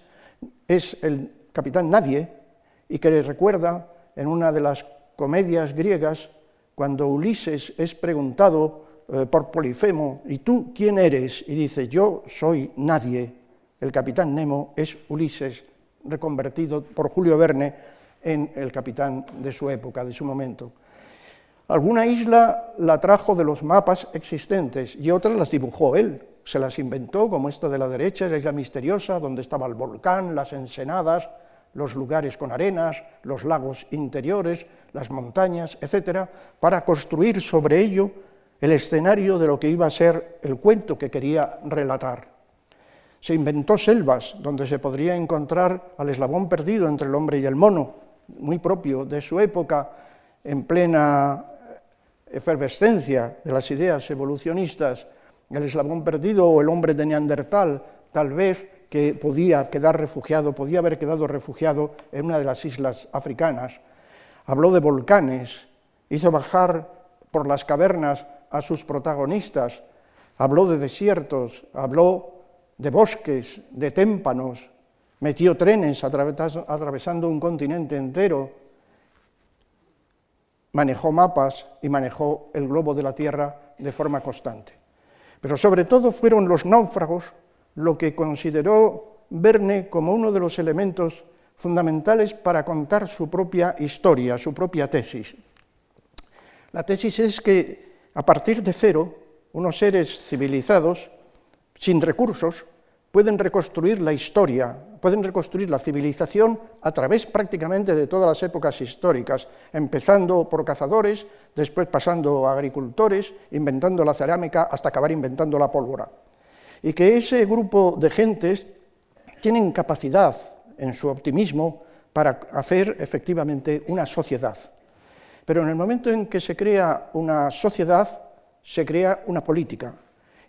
es el capitán Nadie, y que le recuerda en una de las comedias griegas, cuando Ulises es preguntado eh, por Polifemo, ¿y tú quién eres? Y dice, yo soy nadie. El capitán Nemo es Ulises reconvertido por Julio Verne en el capitán de su época, de su momento. Alguna isla la trajo de los mapas existentes y otras las dibujó él, se las inventó, como esta de la derecha, la isla misteriosa, donde estaba el volcán, las ensenadas, los lugares con arenas, los lagos interiores, las montañas, etcétera, para construir sobre ello el escenario de lo que iba a ser el cuento que quería relatar. Se inventó selvas donde se podría encontrar al eslabón perdido entre el hombre y el mono, muy propio de su época, en plena efervescencia de las ideas evolucionistas, el eslabón perdido o el hombre de Neandertal, tal vez que podía quedar refugiado, podía haber quedado refugiado en una de las islas africanas. Habló de volcanes, hizo bajar por las cavernas a sus protagonistas, habló de desiertos, habló de bosques, de témpanos, metió trenes atravesando un continente entero, manejó mapas y manejó el globo de la Tierra de forma constante. Pero sobre todo fueron los náufragos lo que consideró Verne como uno de los elementos fundamentales para contar su propia historia, su propia tesis. La tesis es que a partir de cero, unos seres civilizados, sin recursos, pueden reconstruir la historia, pueden reconstruir la civilización a través prácticamente de todas las épocas históricas, empezando por cazadores, después pasando a agricultores, inventando la cerámica, hasta acabar inventando la pólvora. Y que ese grupo de gentes tienen capacidad en su optimismo para hacer efectivamente una sociedad. Pero en el momento en que se crea una sociedad, se crea una política,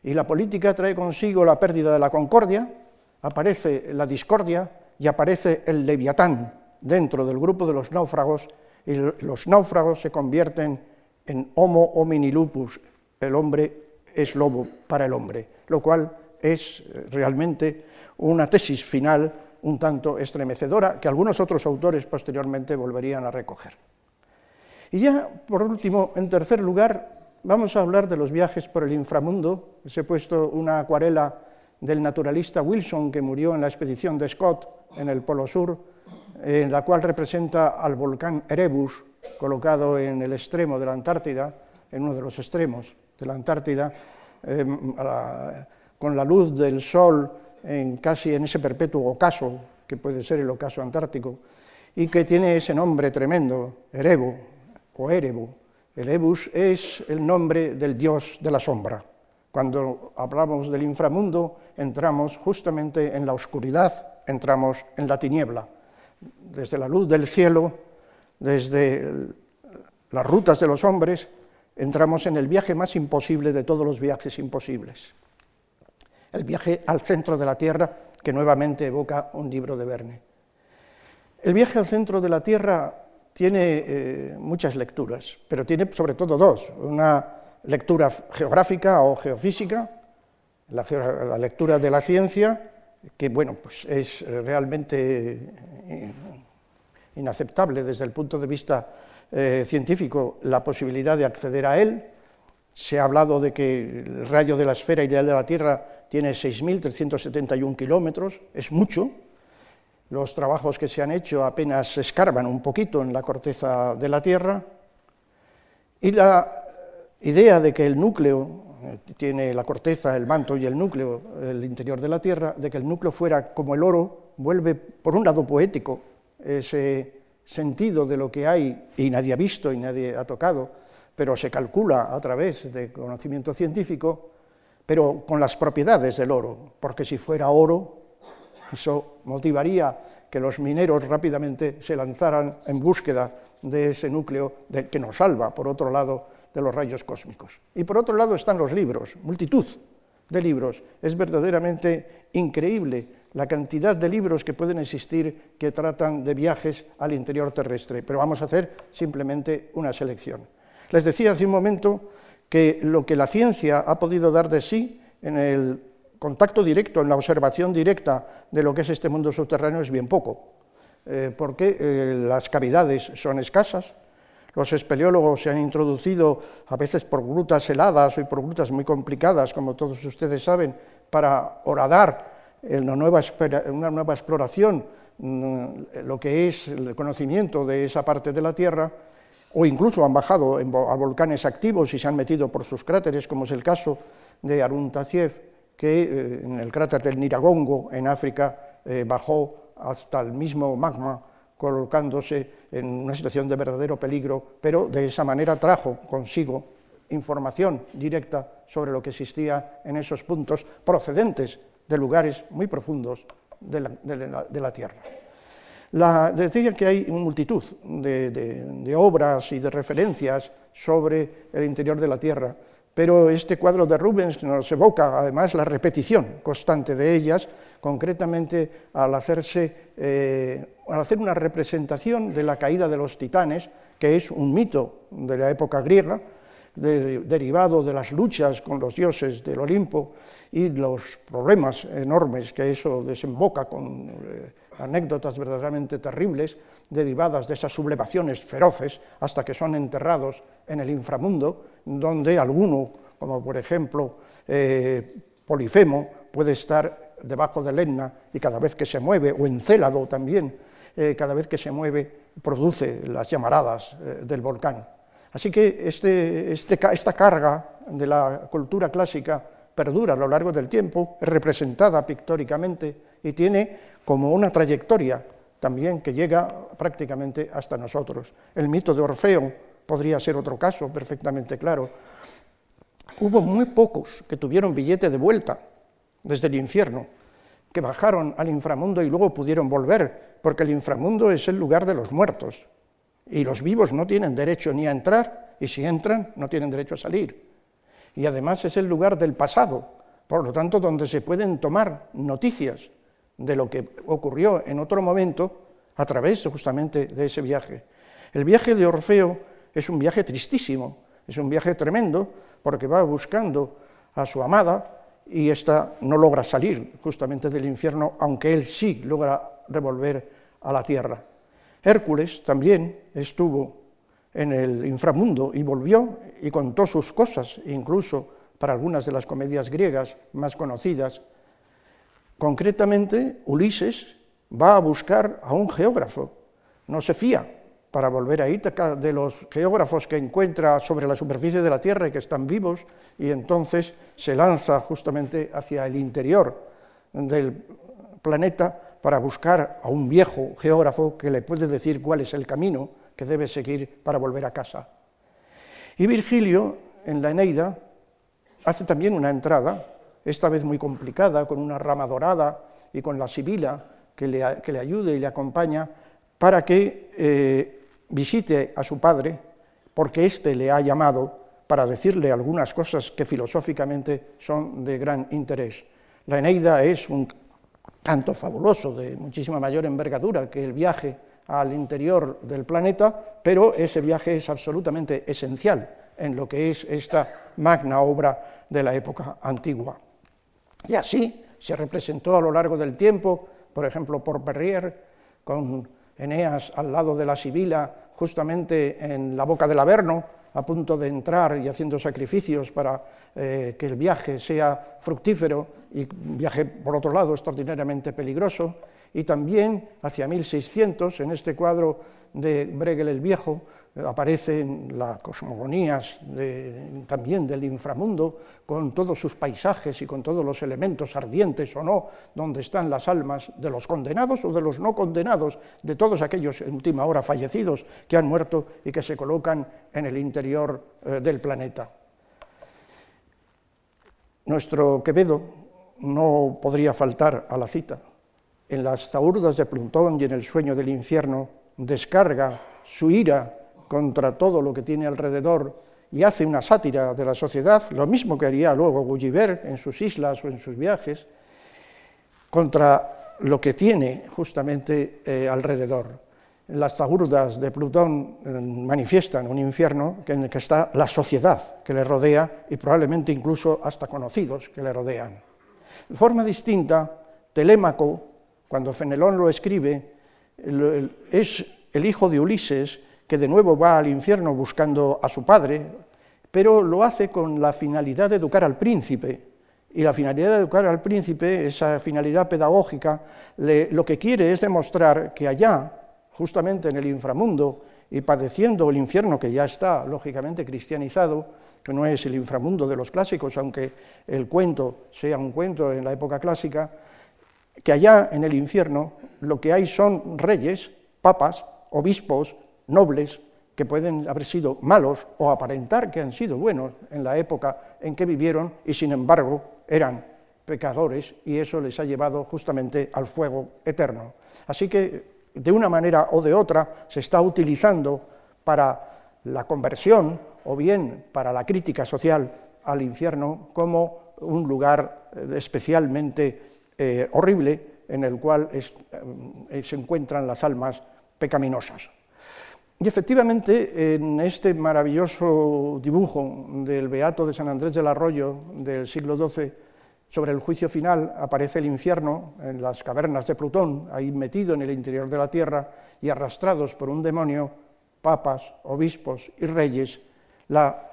y la política trae consigo la pérdida de la concordia, aparece la discordia y aparece el leviatán dentro del grupo de los náufragos y los náufragos se convierten en homo homini lupus, el hombre es lobo para el hombre, lo cual es eh, realmente una tesis final un tanto estremecedora que algunos otros autores posteriormente volverían a recoger. Y ya, por último, en tercer lugar, vamos a hablar de los viajes por el inframundo. Les he puesto una acuarela del naturalista Wilson, que murió en la expedición de Scott en el Polo Sur, en la cual representa al volcán Erebus, colocado en el extremo de la Antártida, en uno de los extremos de la Antártida, em, con la luz del sol en casi en ese perpetuo ocaso, que puede ser el ocaso antártico, y que tiene ese nombre tremendo, Erebo o Erebo, el Ebus es el nombre del dios de la sombra. Cuando hablamos del inframundo, entramos justamente en la oscuridad, entramos en la tiniebla. Desde la luz del cielo, desde las rutas de los hombres, entramos en el viaje más imposible de todos los viajes imposibles. El viaje al centro de la Tierra, que nuevamente evoca un libro de Verne. El viaje al centro de la Tierra tiene eh, muchas lecturas, pero tiene sobre todo dos. Una lectura geográfica o geofísica, la, lectura de la ciencia, que bueno, pues es realmente eh, inaceptable desde el punto de vista eh, científico la posibilidad de acceder a él. Se ha hablado de que el rayo de la esfera ideal de la Tierra tiene 6.371 kilómetros, es mucho, los trabajos que se han hecho apenas escarban un poquito en la corteza de la Tierra. Y la idea de que el núcleo, eh, tiene la corteza, el manto y el núcleo, el interior de la Tierra, de que el núcleo fuera como el oro, vuelve por un lado poético ese sentido de lo que hay y nadie ha visto y nadie ha tocado, pero se calcula a través de conocimiento científico, pero con las propiedades del oro, porque si fuera oro, eso motivaría que los mineros rápidamente se lanzaran en búsqueda de ese núcleo que nos salva, por otro lado, de los rayos cósmicos. Y por otro lado están los libros, multitud de libros. Es verdaderamente increíble la cantidad de libros que pueden existir que tratan de viajes al interior terrestre, pero vamos a hacer simplemente una selección. Les decía hace un momento que lo que la ciencia ha podido dar de sí en el contacto directo, en la observación directa de lo que es este mundo subterráneo es bien poco, eh, porque eh, las cavidades son escasas, los espeleólogos se han introducido a veces por grutas heladas y por grutas muy complicadas, como todos ustedes saben, para horadar una nueva, una nueva exploración mm, lo que es el conocimiento de esa parte de la Tierra, o incluso han bajado a volcanes activos y se han metido por sus cráteres, como es el caso de Arun Taziev, que eh, en el cráter del Niragongo, en África, eh, bajó hasta el mismo magma, colocándose en una situación de verdadero peligro, pero de esa manera trajo consigo información directa sobre lo que existía en esos puntos procedentes de lugares muy profundos de la, Tierra. La, decía que hay multitud de, obras y de referencias sobre el interior de la Tierra, pero este cuadro de Rubens nos evoca además la repetición constante de ellas, concretamente al, hacerse, eh, al hacer una representación de la caída de los titanes, que es un mito de la época griega, derivado de las luchas con los dioses del Olimpo y los problemas enormes que eso desemboca con eh, anécdotas verdaderamente terribles derivadas de esas sublevaciones feroces hasta que son enterrados en el inframundo, donde alguno, como por ejemplo eh, Polifemo, puede estar debajo del Etna y cada vez que se mueve, o Encélado también, eh, cada vez que se mueve produce las llamaradas del volcán. Así que este, este esta carga de la cultura clásica perdura a lo largo del tiempo, es representada pictóricamente y tiene como una trayectoria también que llega prácticamente hasta nosotros. El mito de Orfeo podría ser otro caso perfectamente claro. Hubo muy pocos que tuvieron billete de vuelta desde el infierno, que bajaron al inframundo y luego pudieron volver, porque el inframundo es el lugar de los muertos, y los vivos no tienen derecho ni a entrar, y si entran, no tienen derecho a salir. Y además es el lugar del pasado, por lo tanto, donde se pueden tomar noticias de lo que ocurrió en otro momento a través justamente de ese viaje. El viaje de Orfeo es un viaje tristísimo, es un viaje tremendo, porque va buscando a su amada y ésta no logra salir justamente del infierno, aunque él sí logra revolver a la tierra. Hércules también estuvo en el inframundo y volvió y contó sus cosas, incluso para algunas de las comedias griegas más conocidas. Concretamente, Ulises va a buscar a un geógrafo, no se fía para volver a Ítaca de los geógrafos que encuentra sobre la superficie de la Tierra y que están vivos, y entonces se lanza justamente hacia el interior del planeta para buscar a un viejo geógrafo que le puede decir cuál es el camino que debe seguir para volver a casa. Y Virgilio, en la Eneida, hace también una entrada, esta vez muy complicada, con una rama dorada y con la sibila que le, ayude y le acompaña, para que eh, visite a su padre, porque éste le ha llamado para decirle algunas cosas que filosóficamente son de gran interés. La Eneida es un canto fabuloso, de muchísima mayor envergadura que el viaje al interior del planeta, pero ese viaje es absolutamente esencial en lo que es esta magna obra de la época antigua. Y así se representó a lo largo del tiempo, por ejemplo, por Perrier, con Eneas al lado de la Sibila, justamente en la boca del Averno, a punto de entrar y haciendo sacrificios para eh, que el viaje sea fructífero y viaje, por otro lado, extraordinariamente peligroso, y también hacia 1600, en este cuadro de Bregel el Viejo, aparecen las cosmogonías también del inframundo, con todos sus paisajes y con todos los elementos ardientes o no, donde están las almas de los condenados o de los no condenados, de todos aquellos en última hora fallecidos que han muerto y que se colocan en el interior eh, del planeta. Nuestro Quevedo no podría faltar a la cita. En las zaurdas de Plutón y en el sueño del infierno descarga su ira contra todo lo que tiene alrededor y hace una sátira de la sociedad, lo mismo que haría luego Gulliver en sus islas o en sus viajes, contra lo que tiene justamente eh, alrededor. Las zaurdas de Plutón eh, manifiestan un infierno en el que está la sociedad que le rodea y probablemente incluso hasta conocidos que le rodean. De forma distinta, Telémaco, cuando Fenelón lo escribe, es el hijo de Ulises que de nuevo va al infierno buscando a su padre, pero lo hace con la finalidad de educar al príncipe. Y la finalidad de educar al príncipe, esa finalidad pedagógica, lo que quiere es demostrar que allá, justamente en el inframundo, y padeciendo el infierno que ya está lógicamente cristianizado, que no es el inframundo de los clásicos, aunque el cuento sea un cuento en la época clásica, que allá en el infierno lo que hay son reyes, papas, obispos, nobles, que pueden haber sido malos o aparentar que han sido buenos en la época en que vivieron y sin embargo eran pecadores y eso les ha llevado justamente al fuego eterno. Así que de una manera o de otra se está utilizando para la conversión o bien para la crítica social al infierno como un lugar especialmente eh, horrible en el cual eh, se encuentran las almas pecaminosas. Y efectivamente, en este maravilloso dibujo del Beato de San Andrés del Arroyo del siglo XII, sobre el juicio final aparece el infierno en las cavernas de Plutón, ahí metido en el interior de la tierra y arrastrados por un demonio, papas, obispos y reyes, la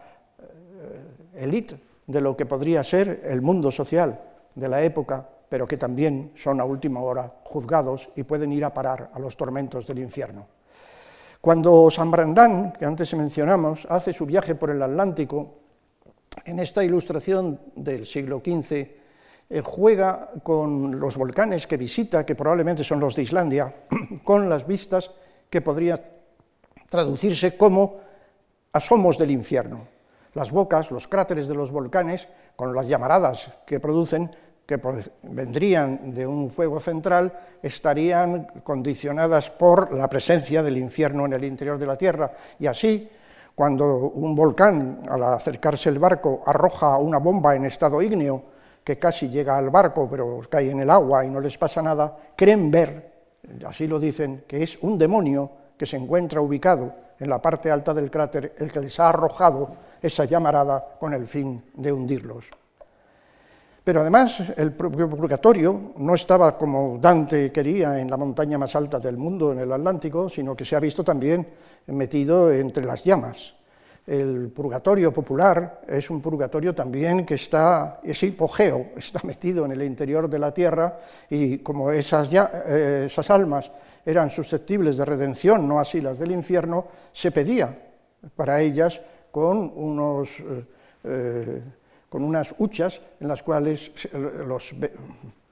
élite eh, de lo que podría ser el mundo social de la época, pero que también son a última hora juzgados y pueden ir a parar a los tormentos del infierno. Cuando San Brandán, que antes mencionamos, hace su viaje por el Atlántico, en esta ilustración del siglo XV, eh, juega con los volcanes que visita, que probablemente son los de Islandia, con las vistas que podría traducirse como asomos del infierno. Las bocas, los cráteres de los volcanes, con las llamaradas que producen, que vendrían de un fuego central, estarían condicionadas por la presencia del infierno en el interior de la Tierra. Y así, cuando un volcán, al acercarse el barco, arroja una bomba en estado ígneo, que casi llega al barco, pero cae en el agua y no les pasa nada, creen ver, así lo dicen, que es un demonio que se encuentra ubicado en la parte alta del cráter, el que les ha arrojado esa llamarada con el fin de hundirlos. Pero además el propio purgatorio no estaba como Dante quería en la montaña más alta del mundo, en el Atlántico, sino que se ha visto también metido entre las llamas. El purgatorio popular es un purgatorio también que está, es hipogeo, está metido en el interior de la tierra y como esas, eh, esas almas eran susceptibles de redención, no así las del infierno, se pedía para ellas con, unos, eh, eh, con unas huchas en las cuales los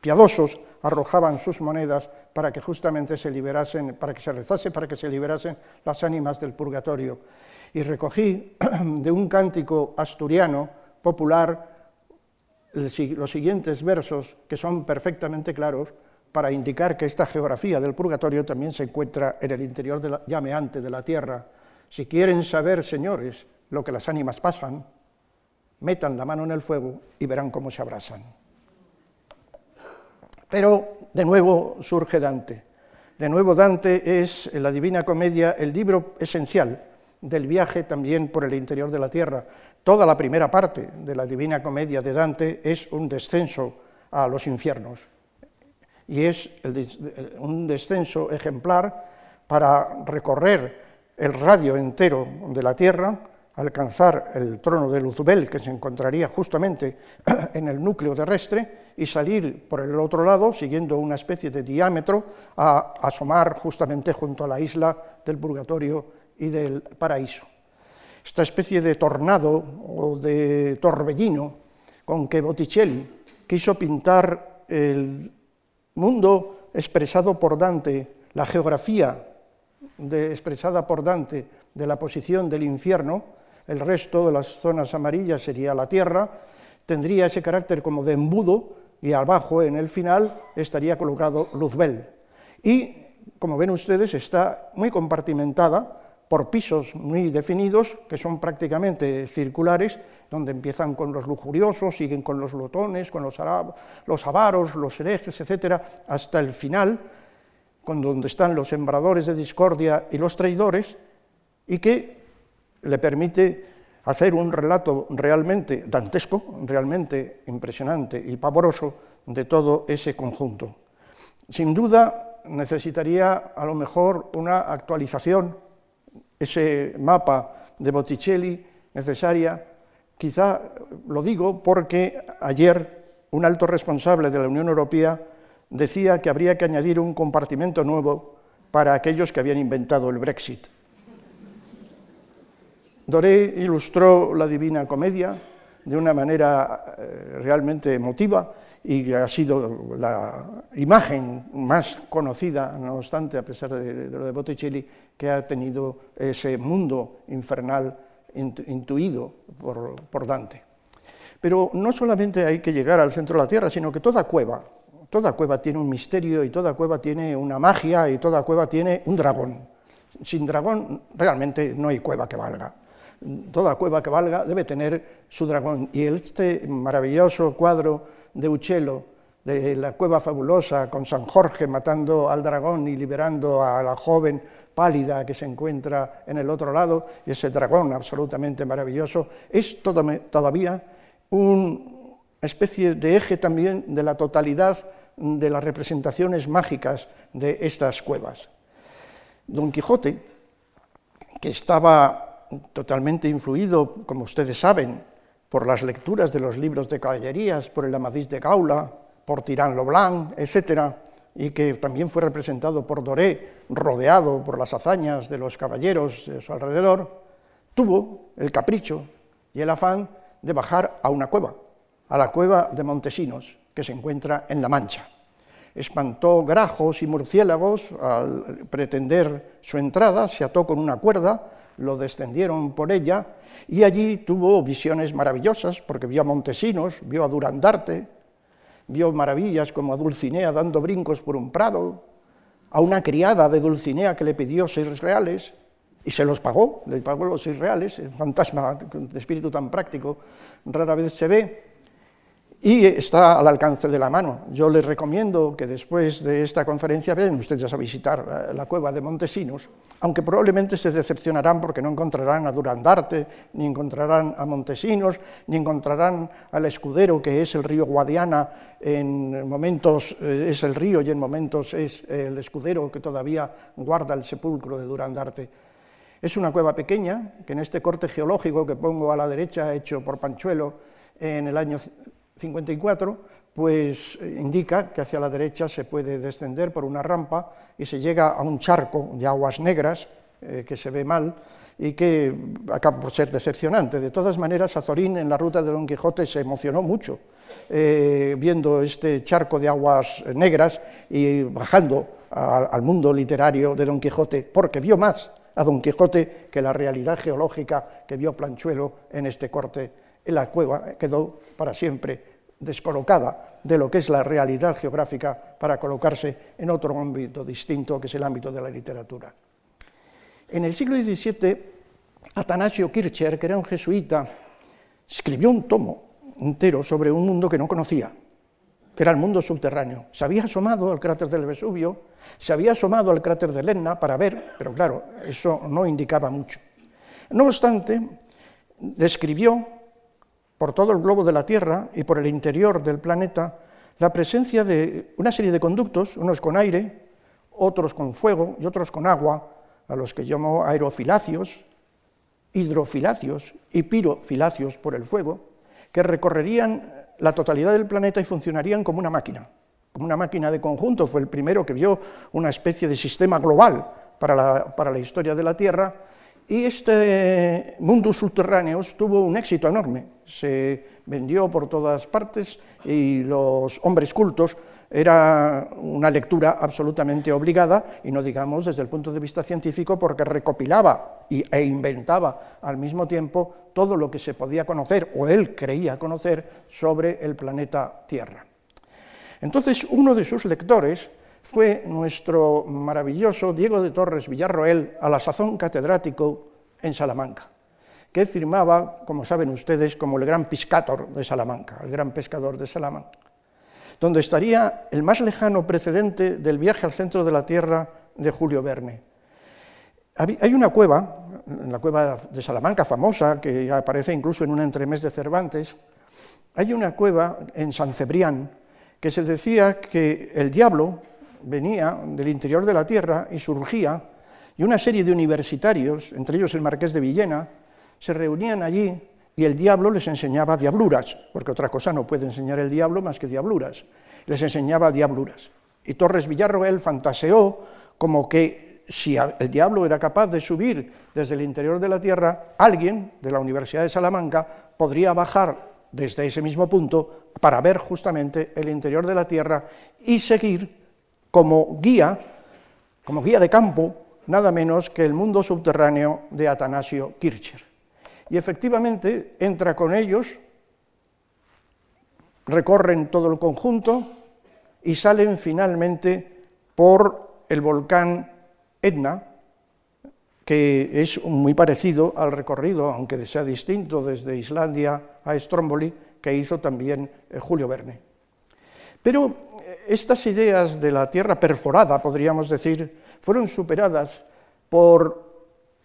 piadosos arrojaban sus monedas para que justamente se liberasen, para que se rezase, para que se liberasen las ánimas del purgatorio y recogí de un cántico asturiano popular los siguientes versos que son perfectamente claros para indicar que esta geografía del purgatorio también se encuentra en el interior de la, llameante de la tierra. Si quieren saber, señores, lo que las ánimas pasan, metan la mano en el fuego y verán cómo se abrasan. Pero de nuevo surge Dante. De nuevo Dante es en la Divina Comedia el libro esencial del viaje también por el interior de la tierra. Toda la primera parte de la Divina Comedia de Dante es un descenso a los infiernos y es un descenso ejemplar para recorrer el radio entero de la tierra, alcanzar el trono de Luzbel, que se encontraría justamente en el núcleo terrestre, y salir por el otro lado, siguiendo una especie de diámetro, a asomar justamente junto a la isla del Purgatorio y del paraíso. Esta especie de tornado o de torbellino con que Botticelli quiso pintar el mundo expresado por Dante, la geografía expresada por Dante de la posición del infierno, el resto de las zonas amarillas sería la tierra, tendría ese carácter como de embudo y abajo en el final estaría colocado Luzbel. Y, como ven ustedes, está muy compartimentada por pisos muy definidos, que son prácticamente circulares, donde empiezan con los lujuriosos, siguen con los lotones, con los, los avaros, los herejes, etcétera, hasta el final, con donde están los sembradores de discordia y los traidores, y que le permite hacer un relato realmente dantesco, realmente impresionante y pavoroso de todo ese conjunto. Sin duda necesitaría a lo mejor una actualización ese mapa de Botticelli necesaria, quizá lo digo porque ayer un alto responsable de la Unión Europea decía que habría que añadir un compartimento nuevo para aquellos que habían inventado el Brexit. Doré ilustró la Divina Comedia de una manera eh, realmente emotiva y ha sido la imagen más conocida, no obstante, a pesar de, lo de Botticelli, que ha tenido ese mundo infernal intuido por Dante. Pero no solamente hay que llegar al centro de la Tierra, sino que toda cueva, toda cueva tiene un misterio y toda cueva tiene una magia y toda cueva tiene un dragón. Sin dragón realmente no hay cueva que valga. Toda cueva que valga debe tener su dragón. Y este maravilloso cuadro de Uccello, de la cueva fabulosa, con San Jorge matando al dragón y liberando a la joven pálida que se encuentra en el otro lado, y ese dragón absolutamente maravilloso, es todavía una especie de eje también de la totalidad de las representaciones mágicas de estas cuevas. Don Quijote, que estaba totalmente influido, como ustedes saben, por las lecturas de los libros de caballerías, por el Amadís de Gaula, por Tirán Loblanc, etc., y que también fue representado por Doré, rodeado por las hazañas de los caballeros de su alrededor, tuvo el capricho y el afán de bajar a una cueva, a la cueva de Montesinos, que se encuentra en La Mancha. Espantó grajos y murciélagos al pretender su entrada, se ató con una cuerda, lo descendieron por ella y allí tuvo visiones maravillosas porque vio a Montesinos, vio a Durandarte, vio maravillas como a Dulcinea dando brincos por un prado, a una criada de Dulcinea que le pidió seis reales y se los pagó, le pagó los seis reales, fantasma de espíritu tan práctico rara vez se ve, y está al alcance de la mano. Yo les recomiendo que después de esta conferencia vayan ustedes a visitar la cueva de Montesinos, aunque probablemente se decepcionarán porque no encontrarán a Durandarte, ni encontrarán a Montesinos, ni encontrarán al escudero que es el río Guadiana, en momentos eh, es el río y en momentos es el escudero que todavía guarda el sepulcro de Durandarte. Es una cueva pequeña que en este corte geológico que pongo a la derecha, hecho por Panchuelo en el año 54, pues eh, indica que hacia la derecha se puede descender por una rampa y se llega a un charco de aguas negras eh, que se ve mal y que acaba por ser decepcionante. De todas maneras, Azorín en la ruta de Don Quijote se emocionó mucho eh, viendo este charco de aguas negras y bajando al mundo literario de Don Quijote, porque vio más a Don Quijote que la realidad geológica que vio Planchuelo en este corte en la cueva quedó para siempre descolocada de lo que es la realidad geográfica para colocarse en otro ámbito distinto que es el ámbito de la literatura. En el siglo XVII, Atanasio Kircher, que era un jesuita, escribió un tomo entero sobre un mundo que no conocía, que era el mundo subterráneo. Se había asomado al cráter del Vesubio, se había asomado al cráter del Etna para ver, pero claro, eso no indicaba mucho. No obstante, describió por todo el globo de la Tierra y por el interior del planeta la presencia de una serie de conductos, unos con aire, otros con fuego y otros con agua, a los que llamo aerofilacios, hidrofilacios y pirofilacios por el fuego, que recorrerían la totalidad del planeta y funcionarían como una máquina, como una máquina de conjunto. Fue el primero que vio una especie de sistema global para la, historia de la Tierra y este mundo subterráneo tuvo un éxito enorme. Se vendió por todas partes y los hombres cultos era una lectura absolutamente obligada y no digamos desde el punto de vista científico porque recopilaba e inventaba al mismo tiempo todo lo que se podía conocer o él creía conocer sobre el planeta Tierra. Entonces uno de sus lectores fue nuestro maravilloso Diego de Torres Villarroel, a la sazón catedrático en Salamanca, que firmaba, como saben ustedes, como el gran piscator de Salamanca, el gran pescador de Salamanca donde estaría el más lejano precedente del viaje al centro de la Tierra de Julio Verne. Hay una cueva, la cueva de Salamanca famosa, que aparece incluso en un entremés de Cervantes, hay una cueva en San Cebrián que se decía que el diablo venía del interior de la tierra y surgía, y una serie de universitarios, entre ellos el marqués de Villena, se reunían allí y el diablo les enseñaba diabluras, porque otra cosa no puede enseñar el diablo más que diabluras. Les enseñaba diabluras. Y Torres Villarroel fantaseó como que si el diablo era capaz de subir desde el interior de la tierra, alguien de la Universidad de Salamanca podría bajar desde ese mismo punto para ver justamente el interior de la tierra y seguir como guía, como guía de campo, nada menos que el mundo subterráneo de Atanasio Kircher. Y efectivamente entra con ellos, recorren todo el conjunto y salen finalmente por el volcán Etna, que es muy parecido al recorrido, aunque sea distinto desde Islandia a Stromboli, que hizo también eh, Julio Verne. Pero estas ideas de la Tierra perforada, podríamos decir, fueron superadas por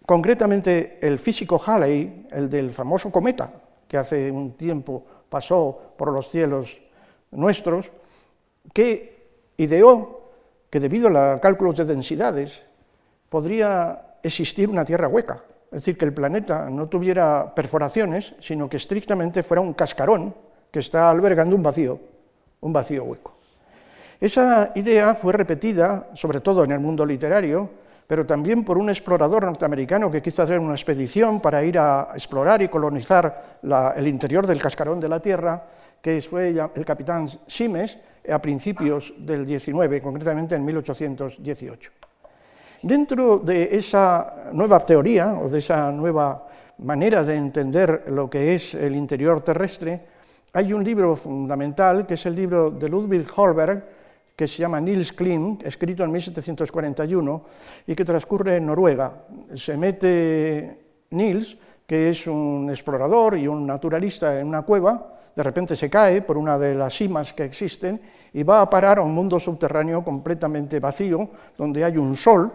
concretamente el físico Halley, el del famoso cometa, que hace un tiempo pasó por los cielos nuestros, que ideó que debido a los cálculos de densidades podría existir una Tierra hueca, es decir, que el planeta no tuviera perforaciones, sino que estrictamente fuera un cascarón que está albergando un vacío, un vacío hueco. Esa idea fue repetida, sobre todo en el mundo literario, pero también por un explorador norteamericano que quiso hacer una expedición para ir a explorar y colonizar el interior del cascarón de la Tierra, que fue el capitán Simes a principios del 19, concretamente en 1818. Dentro de esa nueva teoría o de esa nueva manera de entender lo que es el interior terrestre, hay un libro fundamental que es el libro de Ludwig Holberg, que se llama Nils Klim, escrito en 1741 y que transcurre en Noruega. Se mete Nils, que es un explorador y un naturalista en una cueva, de repente se cae por una de las cimas que existen y va a parar a un mundo subterráneo completamente vacío, donde hay un sol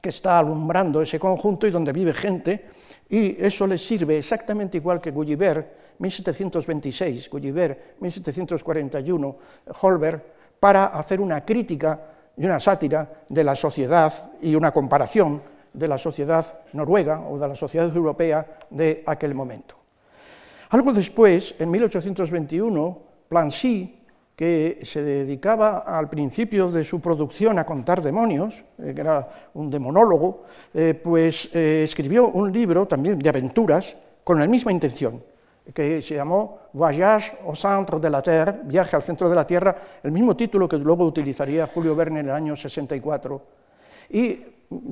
que está alumbrando ese conjunto y donde vive gente, y eso le sirve exactamente igual que Gulliver, 1726, Gulliver, 1741, Holberg, para hacer una crítica y una sátira de la sociedad y una comparación de la sociedad noruega o de la sociedad europea de aquel momento. Algo después, en 1821, Plancy que se dedicaba al principio de su producción a contar demonios, eh, que era un demonólogo, eh, pues eh, escribió un libro también de aventuras con la misma intención, que se llamó Voyage au centre de la Terre, Viaje al centro de la Tierra, el mismo título que luego utilizaría Julio Verne en el año 64. Y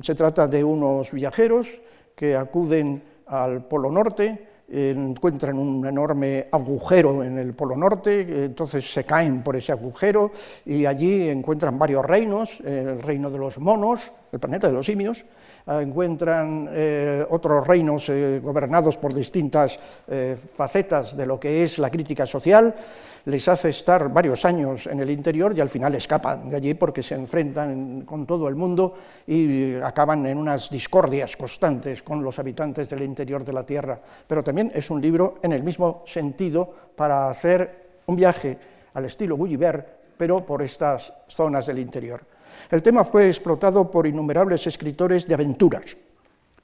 se trata de unos viajeros que acuden al Polo Norte, encuentran un enorme agujero en el Polo Norte, entonces se caen por ese agujero y allí encuentran varios reinos, el reino de los monos, el planeta de los simios, encuentran eh, otros reinos eh, gobernados por distintas eh, facetas de lo que es la crítica social, les hace estar varios años en el interior y al final escapan de allí porque se enfrentan con todo el mundo y acaban en unas discordias constantes con los habitantes del interior de la Tierra. Pero también es un libro en el mismo sentido para hacer un viaje al estilo Gulliver, pero por estas zonas del interior. El tema fue explotado por innumerables escritores de aventuras,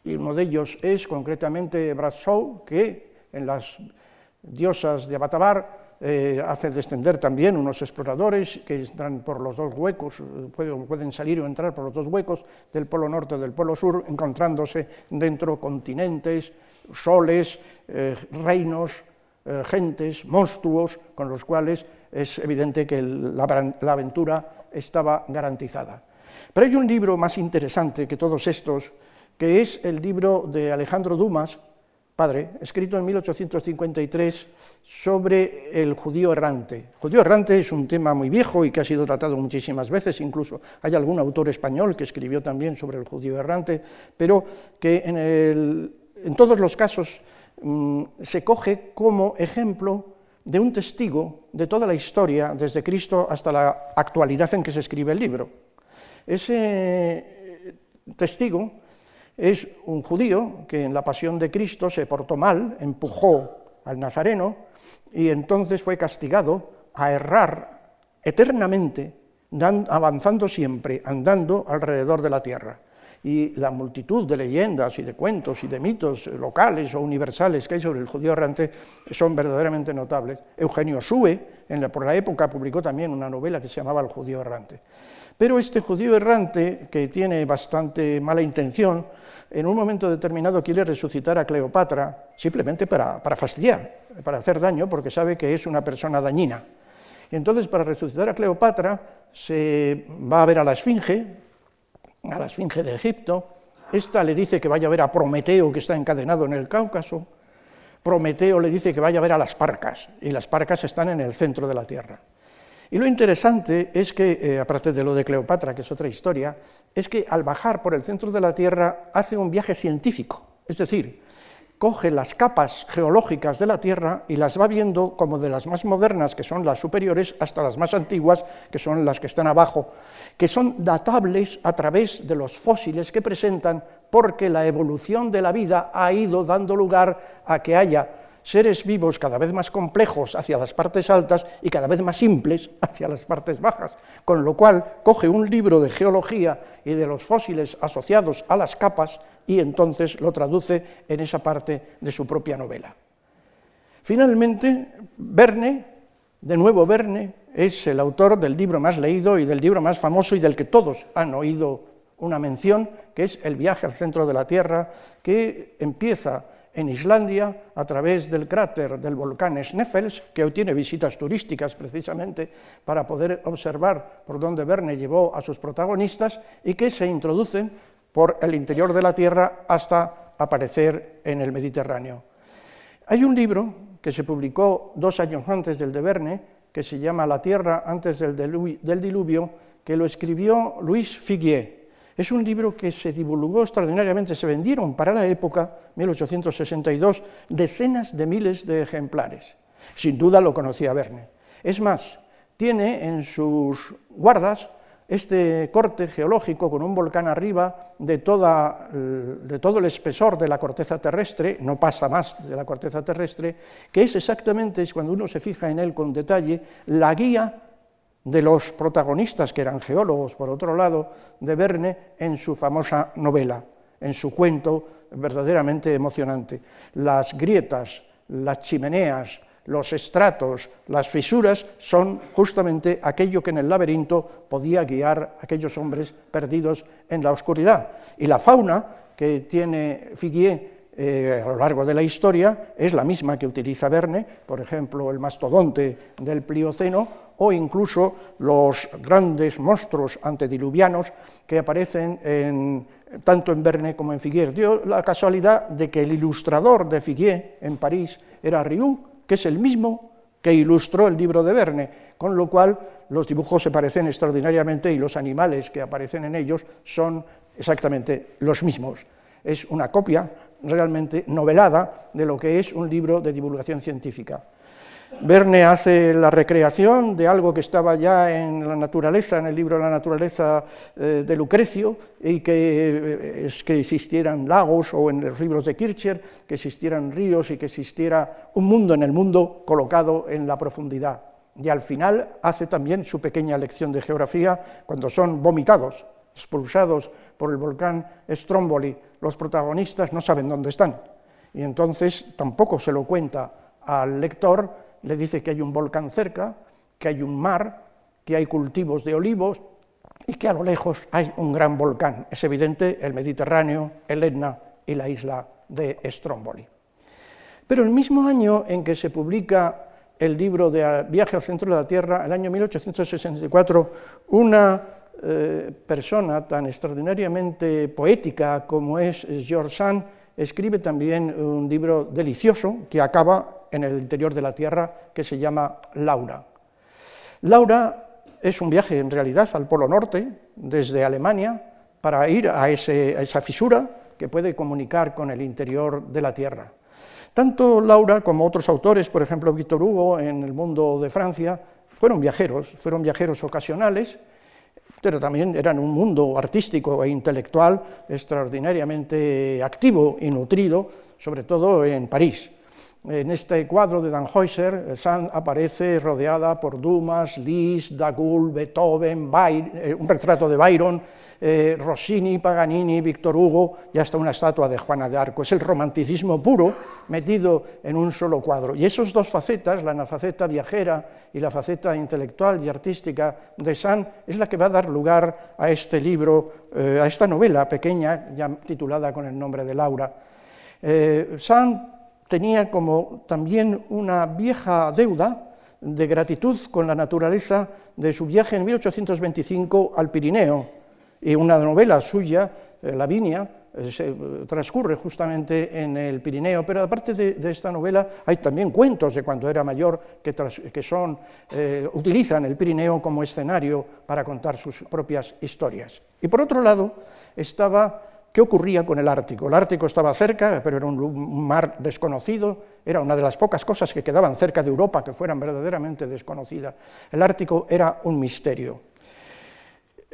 y uno de ellos es concretamente Bradshaw, que en las diosas de Abatabar eh, hace descender también unos exploradores que entran por los dos huecos, pueden salir o entrar por los dos huecos del polo norte y del polo sur, encontrándose dentro continentes, soles, eh, reinos, eh, gentes, monstruos, con los cuales es evidente que la, aventura estaba garantizada. Pero hay un libro más interesante que todos estos, que es el libro de Alejandro Dumas, padre, escrito en 1853 sobre el judío errante. El judío errante es un tema muy viejo y que ha sido tratado muchísimas veces, incluso hay algún autor español que escribió también sobre el judío errante, pero que en, todos los casos mm, se coge como ejemplo de un testigo de toda la historia, desde Cristo hasta la actualidad en que se escribe el libro. Ese testigo es un judío que en la pasión de Cristo se portó mal, empujó al nazareno y entonces fue castigado a errar eternamente, avanzando siempre, andando alrededor de la tierra. Y la multitud de leyendas y de cuentos y de mitos locales o universales que hay sobre el judío errante son verdaderamente notables. Eugenio Sue, por la época, publicó también una novela que se llamaba El judío errante. Pero este judío errante, que tiene bastante mala intención, en un momento determinado quiere resucitar a Cleopatra simplemente para, para fastidiar, para hacer daño, porque sabe que es una persona dañina. Y entonces, para resucitar a Cleopatra, se va a ver a la Esfinge, a la Esfinge de Egipto. Esta le dice que vaya a ver a Prometeo, que está encadenado en el Cáucaso. Prometeo le dice que vaya a ver a las Parcas, y las Parcas están en el centro de la Tierra. Y lo interesante es que, eh, aparte de lo de Cleopatra, que es otra historia, es que al bajar por el centro de la Tierra hace un viaje científico, es decir, coge las capas geológicas de la Tierra y las va viendo como de las más modernas, que son las superiores, hasta las más antiguas, que son las que están abajo, que son datables a través de los fósiles que presentan, porque la evolución de la vida ha ido dando lugar a que haya seres vivos cada vez más complejos hacia las partes altas y cada vez más simples hacia las partes bajas, con lo cual coge un libro de geología y de los fósiles asociados a las capas y entonces lo traduce en esa parte de su propia novela. Finalmente, Verne, de nuevo Verne, es el autor del libro más leído y del libro más famoso y del que todos han oído una mención, que es El viaje al centro de la Tierra, que empieza en Islandia a través del cráter del volcán Sneffels, que hoy tiene visitas turísticas precisamente para poder observar por dónde Verne llevó a sus protagonistas y que se introducen por el interior de la Tierra hasta aparecer en el Mediterráneo. Hay un libro que se publicó dos años antes del de Verne, que se llama La Tierra antes del diluvio, que lo escribió Luis Figuier, es un libro que se divulgó extraordinariamente, se vendieron para la época, 1862, decenas de miles de ejemplares. Sin duda lo conocía Verne. Es más, tiene en sus guardas este corte geológico con un volcán arriba de, toda, de, todo el espesor de la corteza terrestre, no pasa más de la corteza terrestre, que es exactamente, cuando uno se fija en él con detalle, la guía de los protagonistas, que eran geólogos, por otro lado, de Verne en su famosa novela, en su cuento verdaderamente emocionante. Las grietas, las chimeneas, los estratos, las fisuras son justamente aquello que en el laberinto podía guiar a aquellos hombres perdidos en la oscuridad. Y la fauna que tiene Figuier eh, a lo largo de la historia es la misma que utiliza Verne, por ejemplo, el mastodonte del Plioceno o incluso los grandes monstruos antediluvianos que aparecen tanto en Verne como en Figuier. Dio la casualidad de que el ilustrador de Figuier en París era Riou, que es el mismo que ilustró el libro de Verne, con lo cual los dibujos se parecen extraordinariamente y los animales que aparecen en ellos son exactamente los mismos. Es una copia realmente novelada de lo que es un libro de divulgación científica. Verne hace la recreación de algo que estaba ya en la naturaleza, en el libro la naturaleza eh, de Lucrecio, y que eh, es que existieran lagos, o en los libros de Kircher, que existieran ríos y que existiera un mundo en el mundo colocado en la profundidad. Y al final hace también su pequeña lección de geografía cuando son vomitados, expulsados por el volcán Stromboli. Los protagonistas no saben dónde están. Y entonces tampoco se lo cuenta al lector le dice que hay un volcán cerca, que hay un mar, que hay cultivos de olivos y que a lo lejos hay un gran volcán. Es evidente el Mediterráneo, el Etna y la isla de Stromboli. Pero el mismo año en que se publica el libro de Viaje al centro de la Tierra, el año 1864, una eh, persona tan extraordinariamente poética como es George Sand, escribe también un libro delicioso que acaba en el interior de la Tierra que se llama Laura. Laura es un viaje en realidad al Polo Norte, desde Alemania, para ir a, esa fisura que puede comunicar con el interior de la Tierra. Tanto Laura como otros autores, por ejemplo Víctor Hugo en El mundo de Francia, fueron viajeros, fueron viajeros ocasionales, pero también eran un mundo artístico e intelectual extraordinariamente activo y nutrido, sobre todo en París. En este cuadro de Dan Heuser, Sand aparece rodeada por Dumas, Liszt, Dagul, Beethoven, eh, un retrato de Byron, eh, Rossini, Paganini, Víctor Hugo y hasta una estatua de Juana de Arco. Es el romanticismo puro metido en un solo cuadro. Y esas dos facetas, la faceta viajera y la faceta intelectual y artística de Sand, es la que va a dar lugar a este libro, eh, a esta novela pequeña, ya titulada con el nombre de Laura. Sand tenía como también una vieja deuda de gratitud con la naturaleza de su viaje en 1825 al Pirineo. Y una novela suya, eh, Lavinia, eh, se transcurre justamente en el Pirineo, pero aparte de, esta novela hay también cuentos de cuando era mayor que, son, eh, utilizan el Pirineo como escenario para contar sus propias historias. Y por otro lado estaba ¿Qué ocurría con el Ártico? El Ártico estaba cerca, pero era un mar desconocido, era una de las pocas cosas que quedaban cerca de Europa que fueran verdaderamente desconocidas. El Ártico era un misterio.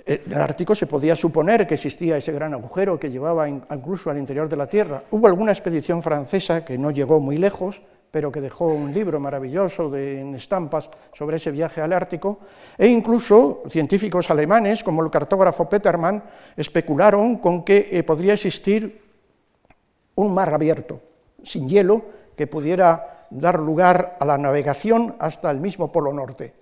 En el Ártico se podía suponer que existía ese gran agujero que llevaba incluso al interior de la Tierra. Hubo alguna expedición francesa que no llegó muy lejos, pero que dejó un libro maravilloso de, en estampas sobre ese viaje al Ártico, e incluso científicos alemanes, como el cartógrafo Petermann, especularon con que eh, podría existir un mar abierto, sin hielo, que pudiera dar lugar a la navegación hasta el mismo Polo Norte.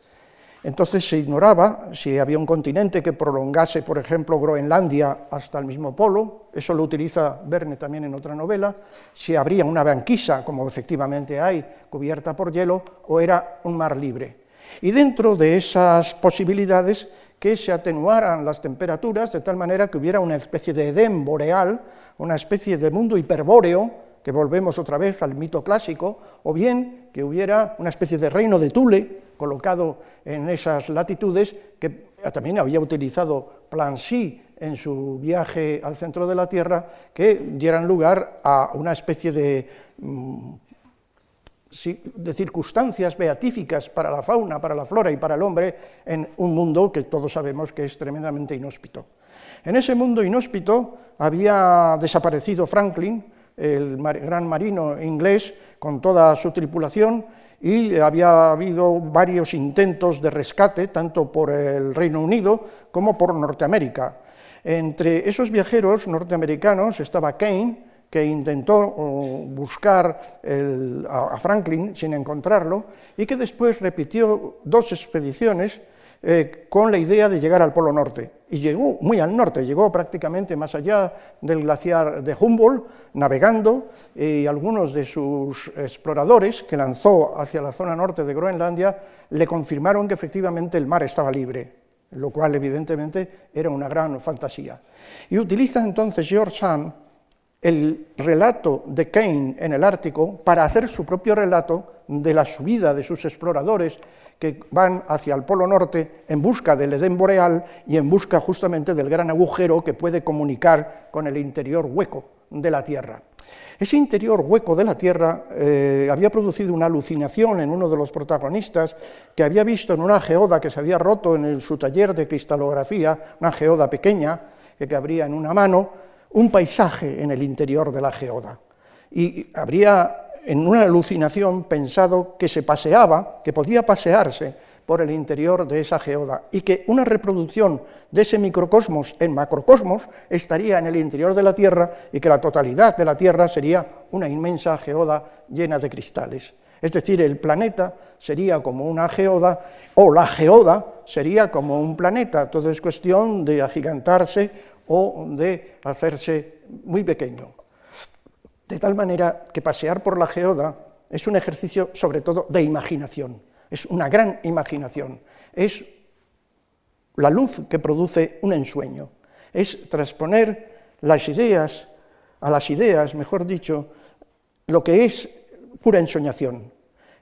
Entonces se ignoraba si había un continente que prolongase, por ejemplo, Groenlandia hasta el mismo polo, eso lo utiliza Verne también en otra novela, si habría una banquisa, como efectivamente hay, cubierta por hielo, o era un mar libre. Y dentro de esas posibilidades, que se atenuaran las temperaturas de tal manera que hubiera una especie de Edén boreal, una especie de mundo hiperbóreo, que volvemos otra vez al mito clásico, o bien que hubiera una especie de reino de Tule, colocado en esas latitudes, que también había utilizado Plancy en su viaje al centro de la Tierra, que dieran lugar a una especie de, mm, de circunstancias beatíficas para la fauna, para la flora y para el hombre en un mundo que todos sabemos que es tremendamente inhóspito. En ese mundo inhóspito había desaparecido Franklin, el gran marino inglés, con toda su tripulación, y había habido varios intentos de rescate, tanto por el Reino Unido como por Norteamérica. Entre esos viajeros norteamericanos estaba Kane, que intentó buscar a Franklin sin encontrarlo, y que después repitió dos expediciones eh, con la idea de llegar al Polo Norte. Y llegó muy al norte, llegó prácticamente más allá del glaciar de Humboldt, navegando, y algunos de sus exploradores que lanzó hacia la zona norte de Groenlandia le confirmaron que efectivamente el mar estaba libre, lo cual evidentemente era una gran fantasía. Y utiliza entonces George Sand el relato de Kane en el Ártico para hacer su propio relato de la subida de sus exploradores que van hacia el Polo Norte en busca del Edén Boreal y en busca justamente del gran agujero que puede comunicar con el interior hueco de la Tierra. Ese interior hueco de la Tierra eh, había producido una alucinación en uno de los protagonistas que había visto en una geoda que se había roto en su taller de cristalografía, una geoda pequeña que cabría en una mano, un paisaje en el interior de la geoda. Y habría en una alucinación pensado que se paseaba, que podía pasearse por el interior de esa geoda y que una reproducción de ese microcosmos en macrocosmos estaría en el interior de la Tierra y que la totalidad de la Tierra sería una inmensa geoda llena de cristales. Es decir, el planeta sería como una geoda o la geoda sería como un planeta. Todo es cuestión de agigantarse o de hacerse muy pequeño. De tal manera que pasear por la geoda es un ejercicio sobre todo de imaginación, es una gran imaginación, es la luz que produce un ensueño, es transponer las ideas a las ideas, mejor dicho, lo que es pura ensoñación.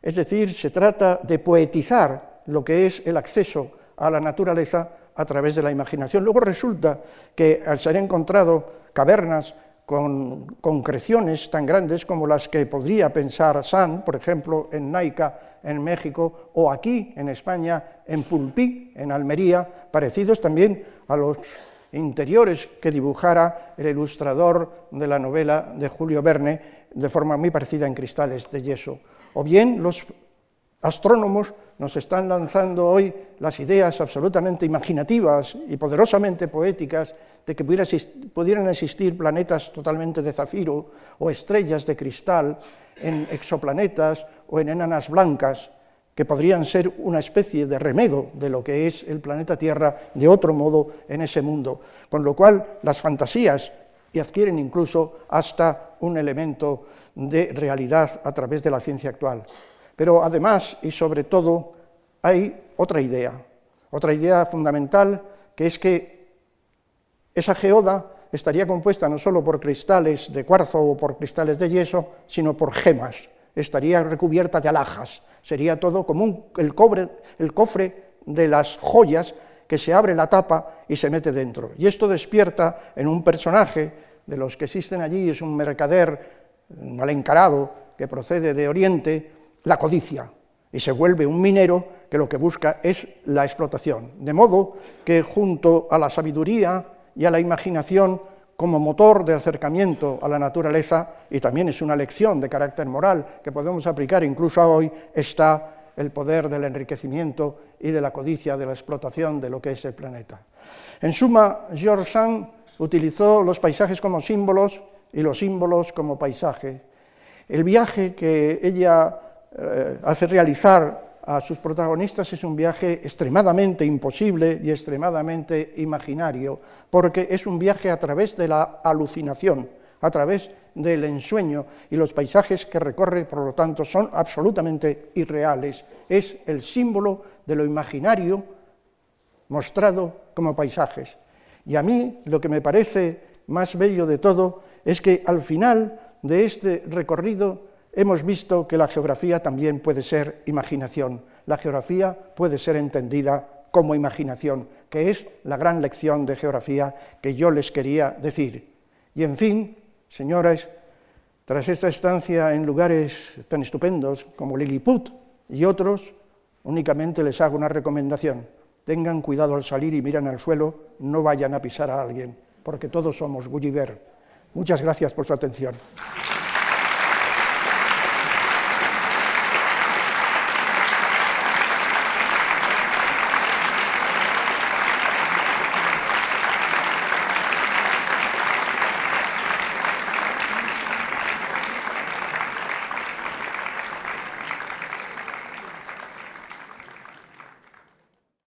Es decir, se trata de poetizar lo que es el acceso a la naturaleza a través de la imaginación. Luego resulta que al ser encontrado cavernas con concreciones tan grandes como las que podría pensar San, por ejemplo, en Naica, en México, o aquí, en España, en Pulpí, en Almería, parecidos también a los interiores que dibujara el ilustrador de la novela de Julio Verne de forma muy parecida en cristales de yeso. O bien los astrónomos nos están lanzando hoy las ideas absolutamente imaginativas y poderosamente poéticas de que pudieran existir planetas totalmente de zafiro o estrellas de cristal en exoplanetas o en enanas blancas, que podrían ser una especie de remedo de lo que es el planeta Tierra de otro modo en ese mundo. Con lo cual las fantasías adquieren incluso hasta un elemento de realidad a través de la ciencia actual. Pero además y sobre todo hay otra idea, otra idea fundamental, que es que esa geoda estaría compuesta no solo por cristales de cuarzo o por cristales de yeso, sino por gemas, estaría recubierta de alhajas, sería todo como el, el cofre de las joyas que se abre la tapa y se mete dentro. Y esto despierta en un personaje de los que existen allí, es un mercader mal encarado que procede de Oriente, la codicia, y se vuelve un minero que lo que busca es la explotación. De modo que junto a la sabiduría y a la imaginación como motor de acercamiento a la naturaleza, y también es una lección de carácter moral que podemos aplicar incluso hoy, está el poder del enriquecimiento y de la codicia, de la explotación de lo que es el planeta. En suma, George Sand utilizó los paisajes como símbolos y los símbolos como paisaje. El viaje que ella eh, hace realizar a sus protagonistas es un viaje extremadamente imposible y extremadamente imaginario, porque es un viaje a través de la alucinación, a través del ensueño, y los paisajes que recorre, por lo tanto, son absolutamente irreales. Es el símbolo de lo imaginario mostrado como paisajes. Y a mí lo que me parece más bello de todo es que al final de este recorrido hemos visto que la geografía también puede ser imaginación. La geografía puede ser entendida como imaginación, que es la gran lección de geografía que yo les quería decir. Y en fin, señoras, tras esta estancia en lugares tan estupendos como Lilliput y otros, únicamente les hago una recomendación. Tengan cuidado al salir y miran al suelo, no vayan a pisar a alguien, porque todos somos Gulliver. Muchas gracias por su atención.